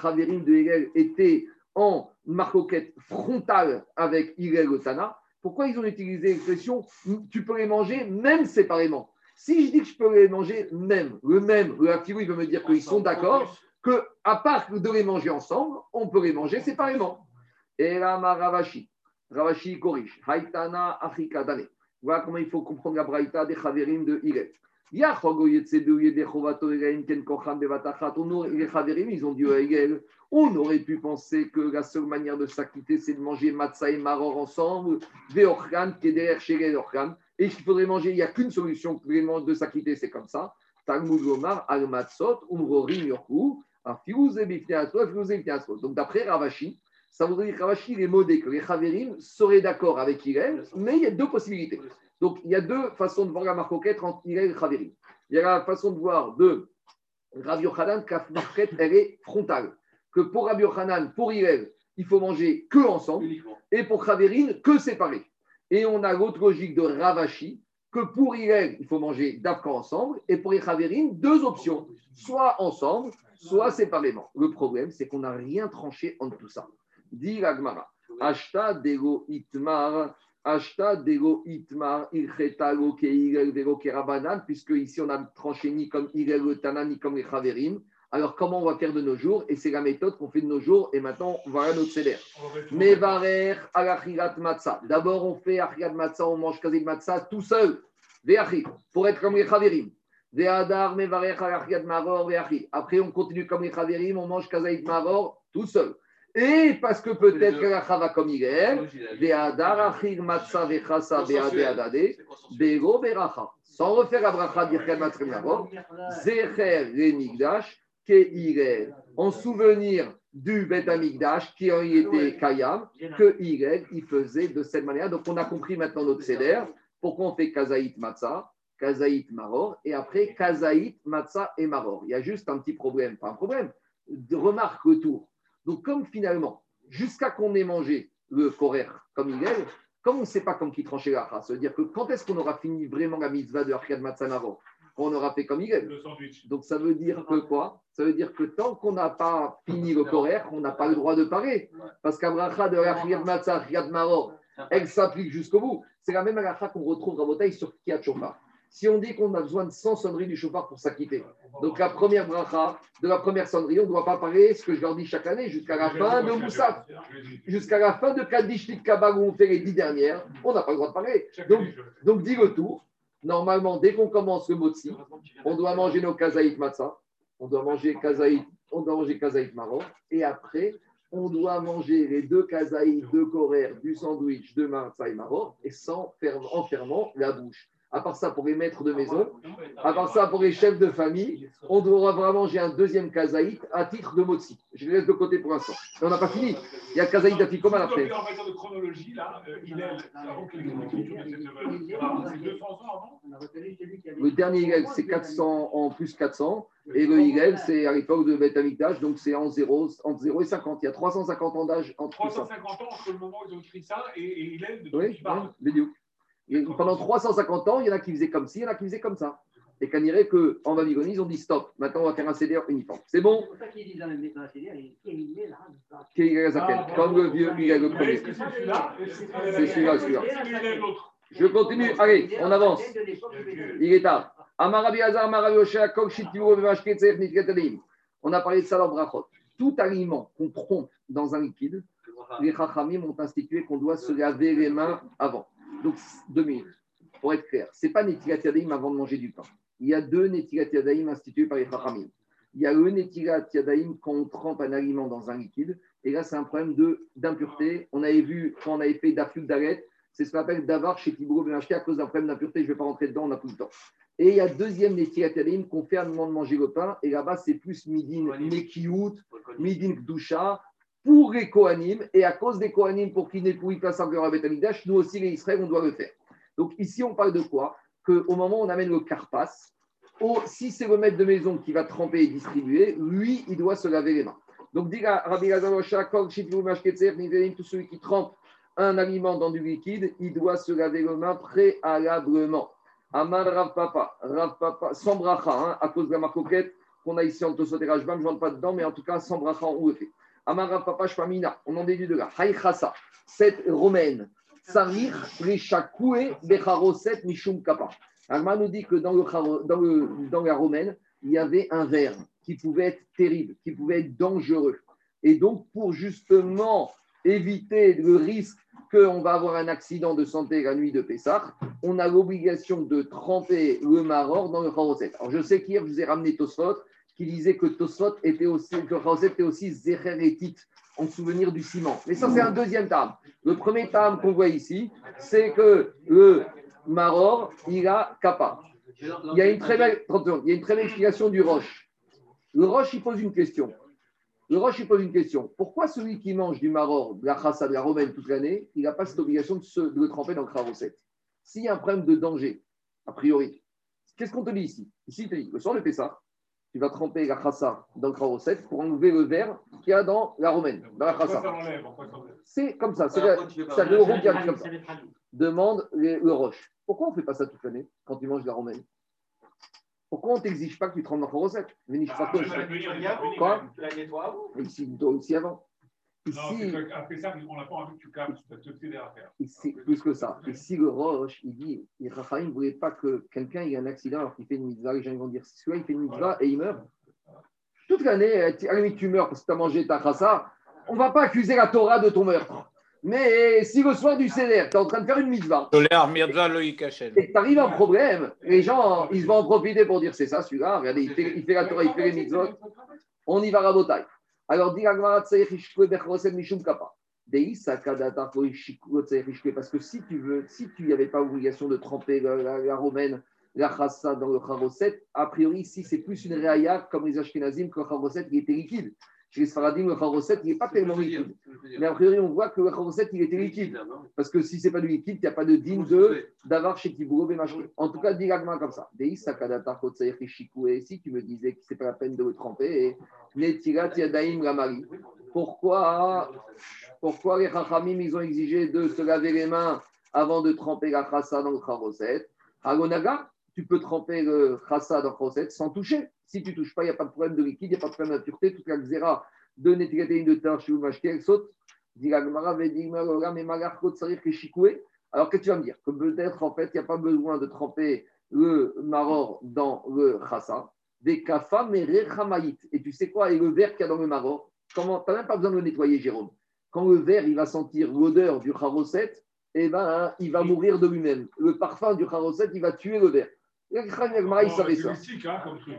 Chaverim de Hegel étaient en marcoquette frontale avec Hegel Otana, pourquoi ils ont utilisé l'expression tu peux les manger même séparément? Si je dis que je peux les manger même, le même, le activo, il veut me dire qu'ils sont d'accord que à part de les manger ensemble, on peut les manger séparément. Et là, ma Ravashi, Ravashi corrige. Afrikadane. Voilà comment il faut comprendre la braïta des Chaverim de Hilet. Ils ont dit on aurait pu penser que la seule manière de s'acquitter, c'est de manger matzah et maror ensemble, et qu'il faudrait manger, il n'y a qu'une solution de s'acquitter, c'est comme ça. Talmud Gomar, al matzot, donc d'après Ravashi, ça voudrait dire que Ravashi est modé les seraient d'accord avec Hillel, mais il y a deux possibilités. Donc il y a deux façons de voir la marcoquette entre Hillel et Chaverim. Il y a la façon de voir de Rav Yochanan, que la marquette, elle est frontale que pour Rabbi Yochanan, pour Hillel, il faut manger que ensemble, et pour Khaverine, que séparé. Et on a l'autre logique de Ravashi, que pour Hillel, il faut manger d'abord ensemble, et pour les deux options, soit ensemble, soit séparément. Le problème, c'est qu'on n'a rien tranché entre tout ça. Dit l'Agmara, Ashta dego itmar, Ashta dego itmar, ilchetalo ke Hillel vero ke puisque ici on a tranché ni comme Tana, ni comme les. Alors, comment on va faire de nos jours? Et c'est la méthode qu'on fait de nos jours. Et maintenant, voilà notre céder. Mevarer alachirat matzah. D'abord, on fait achirat matzah, on mange kazik matzah tout seul. Pour être comme les chaverim. Après, on continue comme les Chaverim, on mange Kazaït Maror tout seul. Et parce que peut-être que la va comme il est, sans refaire la bracha d'Irkan Matzah Maror, Zecher Remigdash, en souvenir du Bet Amigdash qui a été Kayam, que il faisait de cette manière. Donc on a compris maintenant notre CDR, pourquoi on fait Kazaït Matzah Kazaït Maror, et après Kazaït, Matzah et Maror. Il y a juste un petit problème, pas un problème, de remarque autour. Donc, comme finalement, jusqu'à qu'on ait mangé le korer comme il est, comme on ne sait pas comme qui trancher la ça veut dire que quand est-ce qu'on aura fini vraiment la mitzvah de Arkad Matzah Maror on aura fait comme il est. Donc ça veut dire que quoi? Ça veut dire que tant qu'on n'a pas fini le korer, on n'a pas le droit de parer. Parce qu'Abracha de Arkad Matzah, Maror, elle s'applique jusqu'au bout. C'est la même Abracha qu'on retrouve à Botaï sur Kiat Shofar si on dit qu'on a besoin de 100 sonneries du chauffard pour s'acquitter. Donc la première bracha de la première sonnerie, on ne doit pas parler ce que je leur dis chaque année jusqu'à la fin de Moussaf. Jusqu'à la fin de Kaddish Kabag où on fait les dix dernières, on n'a pas le droit de parler. Donc, donc dis le tour. Normalement, dès qu'on commence le motzi, on doit manger nos kazaït matzah, on doit manger kazaït, on doit manger kazaït marron, et après, on doit manger les deux kazaït, deux coréens, du sandwich, de matzah et marron, et sans en fermant la bouche à part ça pour les maîtres de maison, à part ça pour les chefs de famille, on devra vraiment manger un deuxième kazaït à titre de motzi. Je le laisse de côté pour l'instant. On n'a pas fini. Il y a kazaït d'Afikoman après. En matière de chronologie, là, il est avant que l'écriture c'est 200 ans avant Le dernier Hillel, c'est 400 en plus 400. Et le Hillel, c'est à l'époque de Amikdash, donc c'est en 0, entre 0 et 50. Il y a 350 ans d'âge entre 350 ans entre le moment où ils ont écrit ça et, Hillel de oui, pendant 350 ans, il y en a qui faisaient comme ci, il y en a qui faisaient comme ça. Et qu'on dirait qu'en Babylonie, ils ont dit stop, maintenant on va faire un CDR uniforme. C'est bon? C'est pour ça qu'ils disent dans le CDR, ah, Comme le vieux il a le premier. C'est celui-là, celui-là. Je continue, allez, on avance. Il est tard. On a parlé de ça dans Brachot. Tout aliment qu'on trompe dans un liquide, les Chachamim ont institué qu'on doit se laver les mains avant. Donc, deux minutes, pour être clair. Ce n'est pas Netilat Yadaïm avant de manger du pain. Il y a deux Netilat Yadaïm institués par les Chachamim. Il y a le Netilat Yadaïm quand on trempe un aliment dans un liquide. Et là, c'est un problème d'impureté. On avait vu, quand on avait fait d'Afluk d'Aret, c'est ce qu'on appelle d'avar chez Tibro acheté à cause d'un problème d'impureté. Je ne vais pas rentrer dedans, on n'a plus le temps. Et il y a deuxième Netilat Yadaïm qu'on fait à moment de manger le pain. Et là-bas, c'est plus Midin Nekiout, Midin Kdusha, pour les Kohanim, et à cause des Kohanim, pour qu'ils n'épouillent pas simplement la Amikdash, nous aussi, les Israël, on doit le faire. Donc ici, on parle de quoi? Qu'au moment où on amène le carpas, si c'est le maître de maison qui va tremper et distribuer, lui, il doit se laver les mains. Donc, dit Rabbi tout celui qui trempe un aliment dans du liquide, il doit se laver les mains préalablement. Amar Rav Papa, Rav Papa, sans bracha, hein, à cause de la marque qu'on a ici en Tosot et Rajbam, je ne rentre pas dedans, mais en tout cas, sans bracha, on le fait. Amara Papa Shpamina, on en déduit de là. Haïchasa, cette romaine, Sarir, Rishakoué, Becharoset, Mishum Kappa. Alma nous dit que dans, le, dans, le, dans la romaine, il y avait un verre qui pouvait être terrible, qui pouvait être dangereux. Et donc, pour justement éviter le risque qu'on va avoir un accident de santé la nuit de Pessah, on a l'obligation de tremper le maror dans le charoset. Alors, je sais qu'hier, je vous ai ramené Tosfot, qui disait que Tosfot était aussi, que était aussi en souvenir du ciment. Mais ça, c'est un deuxième terme. Le premier terme qu'on voit ici, c'est que le Maror, il a kappa. Il y a une très belle, il y a une très belle explication du Roche. Le Roche, il pose une question. Le Roche, il pose une question. Pourquoi celui qui mange du Maror, de la Chassa, de la Romaine toute l'année, il n'a pas cette obligation de, se, de, le tremper dans le Kharosset S'il y a un problème de danger, a priori, qu'est-ce qu'on te dit ici? Ici, il te dit, le soir de Pessah, tu vas tremper la chassa dans le krauset pour enlever le verre qu'il y a dans la romaine, dans la chassa. C'est comme ça, c'est le qui comme ça. Demande le roche. Pourquoi on ne fait pas ça toute l'année quand tu manges la romaine? Pourquoi on ne t'exige pas que tu trempes dans le krauset ah, Quoi? Ici, aussi avant. Ici, non, après ça, on n'a pas envie que tu captes, tu as à faire. Ici, plus que ça. Ici, le Roche, il dit, Raphaël ne voulait pas que quelqu'un ait un accident alors qu'il fait une mitzvah. Les gens vont dire, celui-là, il fait une mitzvah et il meurt. Toute l'année, à la limite, tu meurs parce que tu as mangé ta chassa. On ne va pas accuser la Torah de ton meurtre. Mais si le soir du CDR, tu es en train de faire une mitzvah, et que tu arrives à un problème, les gens, ils vont en profiter pour dire c'est ça celui-là, regardez, il fait, il fait la Torah, il fait les mitzvot, on y va à. Alors, dis Mishum Kappa. Parce que si tu veux, si tu n'y avais pas obligation de tremper la, romaine, la chassa dans le charoset, a priori, si c'est plus une réaya comme les ashkenazim que le charoset il était liquide. Chez les Sfaradim, le charoset il n'est pas tellement liquide. Mais a priori, on voit que le charoset il était liquide. Parce que si ce n'est pas du liquide, il n'y a pas de digne de d'avoir chez Kiburo En tout cas, dis comme ça. Et si tu me disais que ce n'est pas la peine de le tremper, Netirat Yadaim Ramari. Pourquoi pourquoi les Chachamim, ils ont exigé de se laver les mains avant de tremper la chassa dans le charoset? Agonaga, tu peux tremper le chassa dans le charoset sans toucher. Si tu ne touches pas, il n'y a pas de problème de liquide, il n'y a pas de problème de pureté. Toute la xéra de Netrigatéine de Tarchi ou elle saute. Alors, qu'est-ce que tu vas me dire? Que peut-être, en fait, il n'y a pas besoin de tremper le maror dans le chassa. Des kafam et Et tu sais quoi? Et le verre qu'il y a dans le maror, tu n'as même pas besoin de le nettoyer, Jérôme quand le verre il va sentir l'odeur du charoset, eh ben, il va mourir de lui-même. Le parfum du charoset, il va tuer le verre.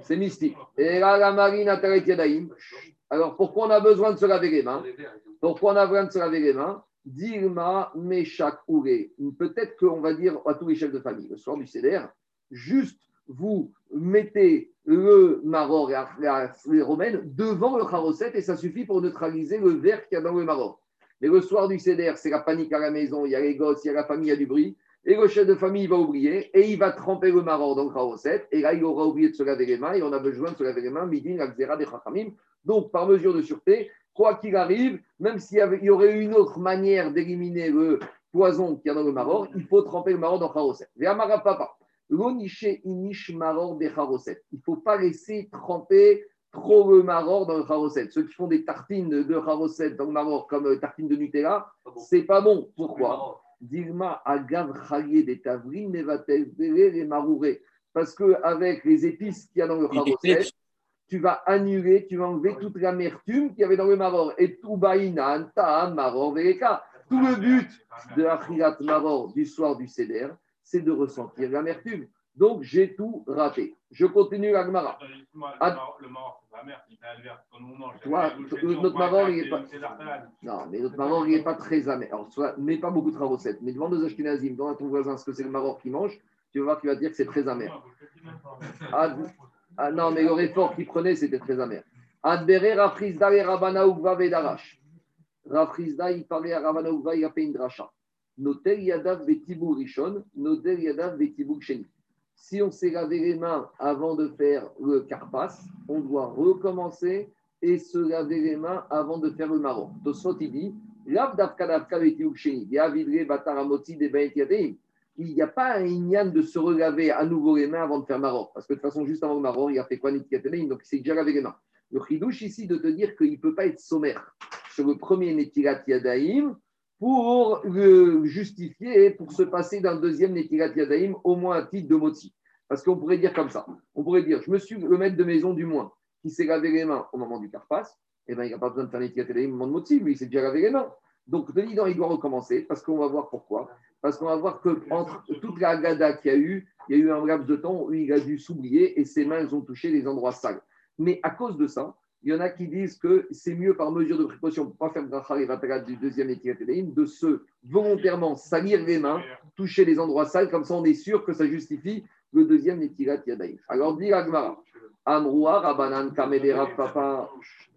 C'est mystique. Et là, la marine a Alors, pourquoi on a besoin de se laver les mains Pourquoi on a besoin de se laver les mains Dilma Meshak Peut-être qu'on va dire à tous les chefs de famille, le soir du CDR, juste vous mettez le maror et les romaines devant le charoset et ça suffit pour neutraliser le verre qu'il y a dans le maror. Mais le soir du CEDER, c'est la panique à la maison, il y a les gosses, il y a la famille, il y a du bruit. Et le chef de famille, il va oublier et il va tremper le maror dans le carrossette. Et là, il aura oublié de se laver les mains et on a besoin de se laver les mains, midin, akzera, des chachamim. Donc, par mesure de sûreté, quoi qu'il arrive, même s'il y, aurait une autre manière d'éliminer le poison qu'il y a dans le maror, il faut tremper le maror dans le carrossette. papa. inish maror des Il ne faut pas laisser tremper trop le maror dans le charosset. Ceux qui font des tartines de charosset dans le maror comme euh, tartines de Nutella, c'est pas bon. Pourquoi? Dilma agav des tavrines les marourés. Parce qu'avec les épices qu'il y a dans le charosset, tu vas annuler, tu vas enlever toute l'amertume qu'il y avait dans le maror. Et tout maror, vereka. Tout le but de Achilat Maror du soir du Seder, c'est de ressentir l'amertume. Donc, j'ai tout raté. Je continue l'agmara. Le mort, c'est pas mère qui t'a amer. Quand on mange, Toi, notre maror, il n'est pas. Non, mais notre maror, il n'est pas très amer. Alors, soit, mais pas beaucoup de travaux Mais devant nos Ashkenazim, demande à ton voisin ce que c'est le maror qui mange, tu vas voir qu'il va dire que c'est très amer. Ah, ah, non, mais le réfort qu'il prenait, c'était très amer. Adbere Rafrizda et Rabana Ugva Vedarash. Rafrizda, il parlait à Rabana Ugva, il a fait une dracha. Notel Yadav Betibou Rishon, Notel Yadav Betibou Sheni si on s'est lavé les mains avant de faire le carpas, on doit recommencer et se laver les mains avant de faire le marron. Tosfot, il dit il n'y a pas un ignan de se relaver à nouveau les mains avant de faire marron. Parce que de toute façon, juste avant le marron, il a fait quoi donc il s'est déjà lavé les mains. Le chidouche ici de te dire qu'il ne peut pas être sommaire sur le premier Netilat Yadaim pour le justifier, pour se passer d'un deuxième Netilat Yadaim, au moins à titre de moti. Parce qu'on pourrait dire comme ça. On pourrait dire, je me suis le maître de maison du moins qui s'est lavé les mains au moment du carpas, eh ben, il n'a pas besoin de faire Netilat Yadaim au moment de moti, lui, il s'est déjà lavé les mains. Donc, Denis, il doit recommencer, parce qu'on va voir pourquoi. Parce qu'on va voir que entre toute la gada qu'il y a eu, il y a eu un laps de temps où il a dû s'oublier et ses mains elles ont touché les endroits sales. Mais à cause de ça, il y en a qui disent que c'est mieux par mesure de précaution pour ne pas faire bracha du deuxième étiquette de se volontairement salir les mains, toucher les endroits sales, comme ça on est sûr que ça justifie le deuxième étiquette yadaïm. Alors dit Agmara, Amroua, Rabanan, Kamedera, Papa.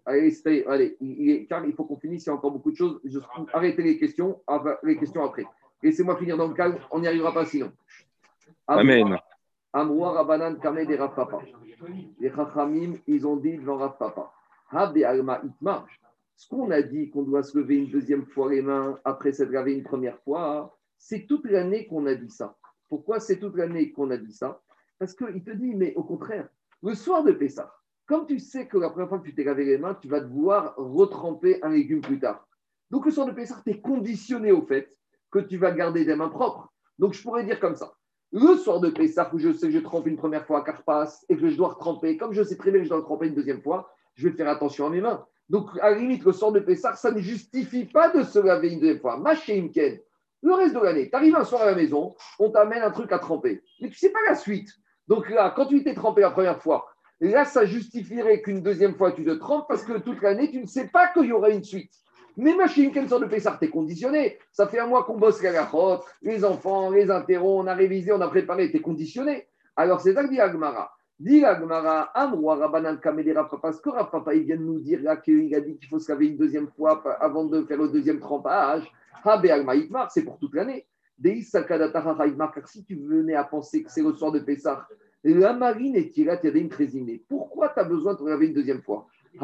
Allez, allez il, car il faut qu'on finisse, il y a encore beaucoup de choses. Je, arrêtez les questions, les questions après. Laissez-moi finir dans le calme, on n'y arrivera pas sinon. Amen. Amroua, Rabanan, Kamedera, Papa. Les Chachamim, ils ont dit devant Rav Papa. Ce qu'on a dit qu'on doit se lever une deuxième fois les mains après s'être lavé une première fois, c'est toute l'année qu'on a dit ça. Pourquoi c'est toute l'année qu'on a dit ça? Parce qu'il te dit, mais au contraire, le soir de Pessah, comme tu sais que la première fois que tu t'es lavé les mains, tu vas devoir retremper un légume plus tard. Donc le soir de Pessah, tu es conditionné au fait que tu vas garder des mains propres. Donc je pourrais dire comme ça. Le soir de Pessah, où je sais que je trempe une première fois à Carpas et que je dois retremper, comme je sais très bien que je dois retremper une deuxième fois, je vais faire attention à mes mains. Donc, à la limite, le sort de Pessah, ça ne justifie pas de se laver une deuxième fois. Machéimken, le reste de l'année, tu arrives un soir à la maison, on t'amène un truc à tremper. Mais tu sais pas la suite. Donc là, quand tu t'es trempé la première fois, là, ça justifierait qu'une deuxième fois, tu te trempes parce que toute l'année, tu ne sais pas qu'il y aura une suite. Mais machine, quelle sorte de Pessah T'es conditionné. Ça fait un mois qu'on bosse la garotte, les enfants, les interros, on a révisé, on a préparé, t'es conditionné. Alors c'est ça que dit Agmara. Dit Agmara, que Papa, il vient de nous dire là qu'il a dit qu'il faut se laver une deuxième fois avant de faire le deuxième trempage. C'est pour toute l'année. Si tu venais à penser que c'est le soir de Pessah, la marine est tirée une. Pourquoi tu as besoin de te laver une deuxième fois? Tu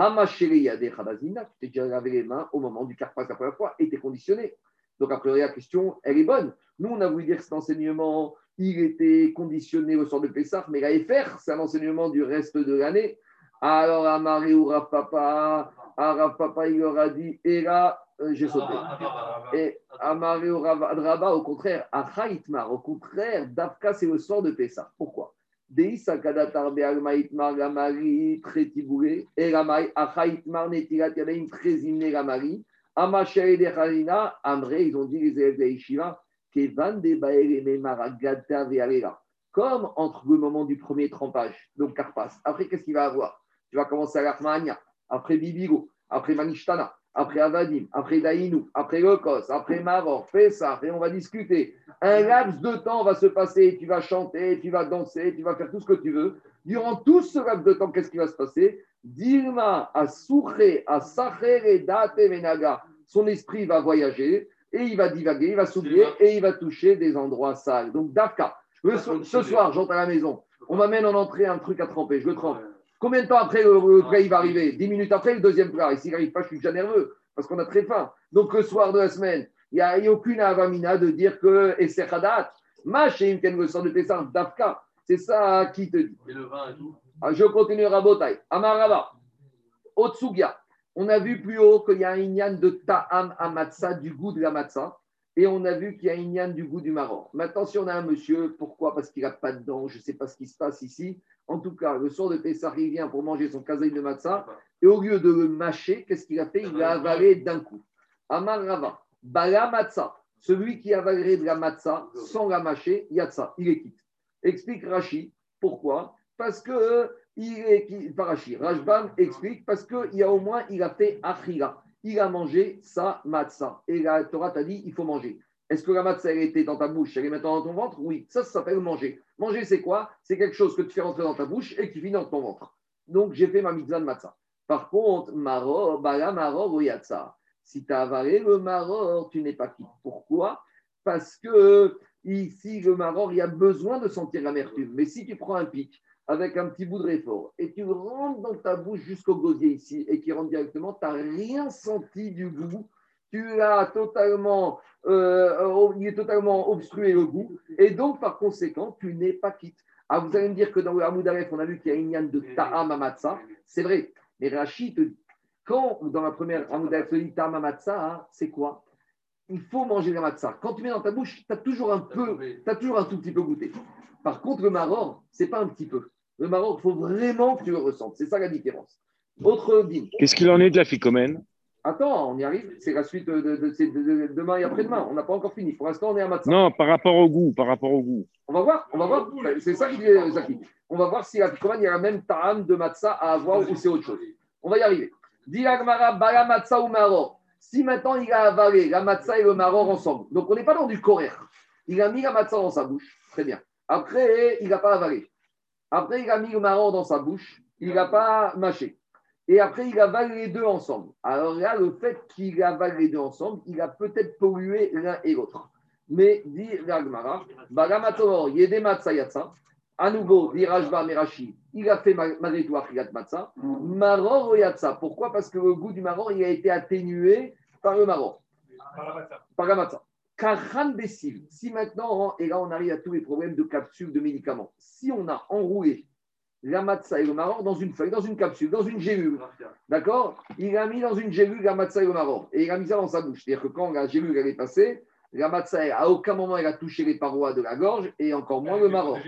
t'es déjà lavé les mains au moment du carpas la première fois et tu es conditionné. Donc, après, la question, elle est bonne. Nous, on a voulu dire cet enseignement, il était conditionné au sort de Pessah, mais la FR, c'est un enseignement du reste de l'année. Alors, Amari ou Papa, Papa, il leur a dit, et là, euh, j'ai sauté. Et Amari ou Rabat, au contraire, Achaïtmar, au contraire, Dafka, c'est le sort de Pessah. Pourquoi? Deisa Kadatar Bealmaïtmar Gamari, Tretiboulé, et Ramai, Achaïtmar Netilat Yadaim, Trezimne Gamari, Amachere de Khalina, Amre, ils ont dit les élèves de Comme entre le moment du premier trempage, donc Karpas, après qu'est-ce qu'il va avoir? Tu vas commencer à l'Armania, après Bibigo, après Manishtana, après Avadim, après Daïnou, après Lokos, après Maror, ça, et on va discuter. Un laps de temps va se passer, tu vas chanter, tu vas danser, tu vas faire tout ce que tu veux. Durant tout ce laps de temps, qu'est-ce qui va se passer? Dilma, à Souché, Sacher Date Menaga, son esprit va voyager et il va divaguer, il va s'oublier et il va toucher des endroits sales. Donc, Dafka, ce soir, j'entre à la maison, on m'amène en entrée un truc à tremper, je le trempe. Combien de temps après le, plat il va arriver Dix minutes après le deuxième plat. Et s'il n'arrive pas, je suis déjà nerveux parce qu'on a très faim. Donc le soir de la semaine, il n'y a, aucune avamina de dire que et c'est Hadat. Machin, le sort de Pessah, Dafka. C'est ça qui te dit. Et le vin et tout ah, Je continue Rabotai. Amarava. Otsugia. On a vu plus haut qu'il y a un inyan de Ta'am Amatsa, du goût de la matza. Et on a vu qu'il y a un inyan du goût du maror. Maintenant, si on a un monsieur, pourquoi? Parce qu'il n'a pas de dents, je ne sais pas ce qui se passe ici. En tout cas, le soir de Pessah, il vient pour manger son kazaï de matzah. Et au lieu de le mâcher, qu'est-ce qu'il a fait? Il l'a avalé d'un coup. Amar Rava, Bala matzah. Celui qui avalerait de la matzah sans la mâcher, yatsa, il est quitte. Explique Rashi. Pourquoi? Parce que il est Parashi. Rajbam explique parce qu'il y a au moins, il a fait achira. Il a mangé sa matzah. Et la Torah t'a dit, il faut manger. Est-ce que la matzah, elle était dans ta bouche, elle est maintenant dans ton ventre? Oui, ça, ça s'appelle manger. Manger, c'est quoi? C'est quelque chose que tu fais rentrer dans ta bouche et qui finit dans ton ventre. Donc, j'ai fait ma mitzvah de matzah. Par contre, maror, bala maror ou yatsa. Si tu as avalé le maror, tu n'es pas quitte. Pourquoi? Parce que ici, le maror, il y a besoin de sentir l'amertume. Mais si tu prends un pic avec un petit bout de réfort. Et tu rentres dans ta bouche jusqu'au gosier ici et qui rentre directement, tu n'as rien senti du goût. Tu as totalement, euh, il est totalement obstrué le goût, et donc par conséquent, tu n'es pas quitte. Ah, vous allez me dire que dans le Hamoud on a vu qu'il y a une yann de Ta'am Amatsa, c'est vrai, mais Rachid te dit, quand dans la première Hamoud te dit Ta'am Amatsa, hein, c'est quoi? Il faut manger la matza. Quand tu mets dans ta bouche, tu as toujours un peu, tu as toujours un tout petit peu goûté. Par contre, le maror, c'est pas un petit peu. Le maror, il faut vraiment que tu le ressentes. C'est ça la différence. Autre dîme. Qu'est-ce qu'il en est de la ficomène Attends, on y arrive. C'est la suite de, demain et après-demain. On n'a pas encore fini. Pour l'instant, on est à matin. Non, par rapport au goût. Par rapport au goût. On va voir. On va voir. C'est ça qui dit Zaki. On va voir si la il y a la même ta'am de matzah à avoir ou c'est autre chose. On va y arriver. Bala matzah ou maror. Si maintenant il a avalé la matzah et le maror ensemble, donc on n'est pas dans du corer. Il a mis la matzah dans sa bouche. Très bien. Après, il n'a pas avalé. Après, il a mis le maror dans sa bouche. Il n'a pas mâché et après il avale les deux ensemble. Alors là, le fait qu'il avale les deux ensemble, il a peut-être pollué l'un et l'autre. Mais, dit Ragmara, Bagamator, Yede Matsayatsa, à nouveau, dit Rajba Merashi, il a fait malgré tout Achilat Matsa, Maror Yatsa. Pourquoi? Parce que le goût du maror, il a été atténué par le maror. Par la matza. Kachan Bessil, si maintenant, et là on arrive à tous les problèmes de capsules, de médicaments, si on a enroulé la matzah et le maror dans une feuille, dans une capsule, dans une gélule. D'accord? Il a mis dans une gélule la matzah et le maror. Et il a mis ça dans sa bouche. C'est-à-dire que quand la gélule elle est passée, La matzah, à aucun moment, elle a touché les parois de la gorge et encore moins le maror.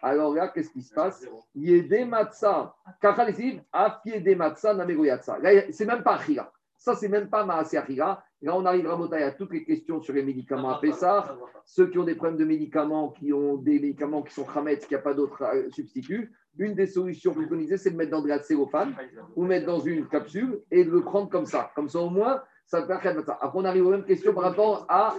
Alors là, qu'est-ce qui se passe? Yede matzah, kachalisim, afiede matzah. Là, c'est même pas achira. Ça, c'est même pas achira. Là, on arrive à toutes les questions sur les médicaments à Pessah. Ceux qui ont des problèmes de médicaments, qui ont des médicaments qui sont Khametz, qui n'y a pas d'autres euh, substituts. Une des solutions préconisées, c'est de mettre dans de la cellophane ou mettre dans une capsule et de le prendre comme ça. Comme ça, au moins, ça peut faire ça. Après, on arrive aux mêmes questions par rapport à,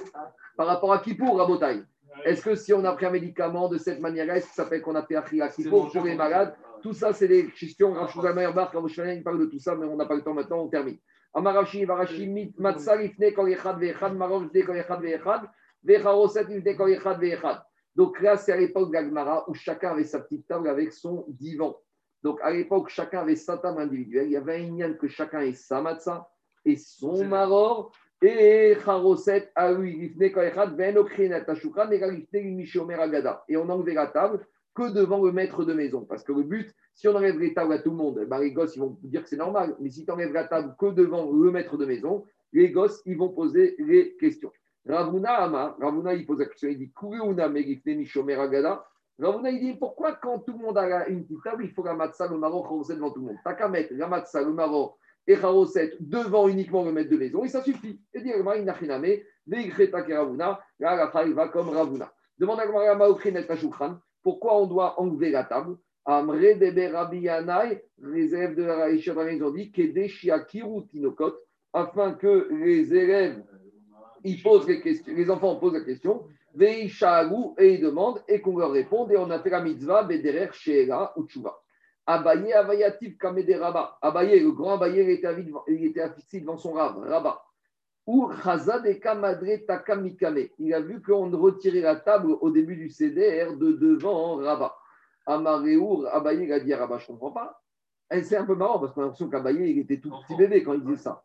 par rapport à Kippour, Rabotaï. Est-ce que si on a pris un médicament de cette manière-là, est-ce que ça fait qu'on a fait à Kippour pour les malades? Tout ça, c'est des questions. Rachouza Meyerbar, quand il parle de tout ça, mais on n'a pas le temps maintenant, on termine. Amarashi, Varashi, Matzal, Ifne, Kol Echad, Vechad, Marov, Ifne, Kol Echad, Vechad, Vecharoset, Ifne, Kol Echad, Vechad. Donc là, c'est à l'époque d'Agmara où chacun avait sa petite table avec son divan. Donc à l'époque, chacun avait sa table individuelle. Il y avait un ignan que chacun ait sa matzah et son maror. Et charoset a Et on enlevait la table que devant le maître de maison. Parce que le but, si on enlève les tables à tout le monde, ben les gosses ils vont dire que c'est normal. Mais si tu enlèves la table que devant le maître de maison, les gosses ils vont poser les questions. Ravuna Ama, Ravuna il pose la question, il dit Ravuna il dit pourquoi quand tout le monde a une petite table, il faut la matzah, le maro, devant tout le monde? T'as qu'à mettre la le maro et charoset devant uniquement le maître de maison et ça suffit. Et dire Ravuna, là la va comme Ravuna. Demande à Maokrinet Tashukran pourquoi on doit enlever la table Amre Debe Rabbi les élèves de la ils ont dit Tinokot, afin que les élèves ils posent les questions, les enfants posent la question, et ils demandent, et qu'on leur réponde, et on a fait la mitzvah, Bederer, Sheela, ou Tchouva. Abaye, Avayatif, Kamede Rabba. Abaye, le grand Abaye, était, affixé devant son rab, Rabba. Ou Takamikame. Il a vu qu'on retirait la table au début du CDR de devant Rabba. Amareur, Abaye, il a Rabba, je ne comprends pas. Et c'est un peu marrant parce qu'on a l'impression qu'Abaye, il était tout petit bébé quand il disait ça.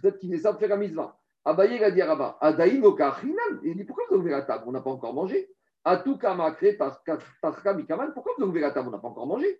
Peut-être qu'il faisait ça pour faire la mitzvah. Abaye il a dit Adaïm Il dit pourquoi vous ouvrez la table? On n'a pas encore mangé. Atou Kamakre Mikaman, pourquoi vous ouvrez la table? On n'a pas encore mangé.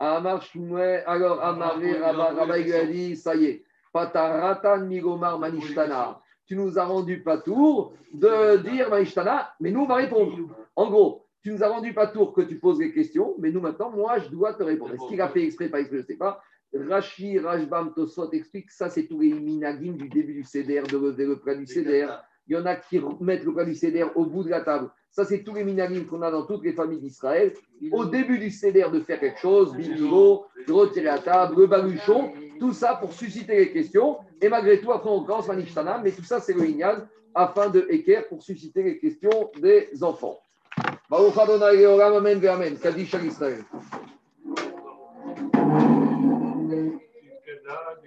Alors Amaré Rabba, Rabba il a dit, ça y est, Pataratan Migomar Manishtana. Tu nous as rendu pas tour de dire Manishtana, mais nous on va répondre. En gros, tu nous as rendu pas tour que tu poses les questions, mais nous maintenant, moi je dois te répondre. Est-ce qu'il a fait exprès, pas exprès, je ne sais pas. Rashi, Rajbam, Tosot explique ça, c'est tous les minagim du début du CDR, de lever le plat du CDR. Il y en a qui mettent le plat du CDR au bout de la table. Ça, c'est tous les minagim qu'on a dans toutes les familles d'Israël. Au début du CDR, de faire quelque chose, bibigo, de retirer la table, le baluchon, tout ça pour susciter les questions. Et malgré tout, après, on commence Manishtana, mais tout ça, c'est le Inyan, afin de équerre pour susciter les questions des enfants. Baruch Adonai, Amen, Amen.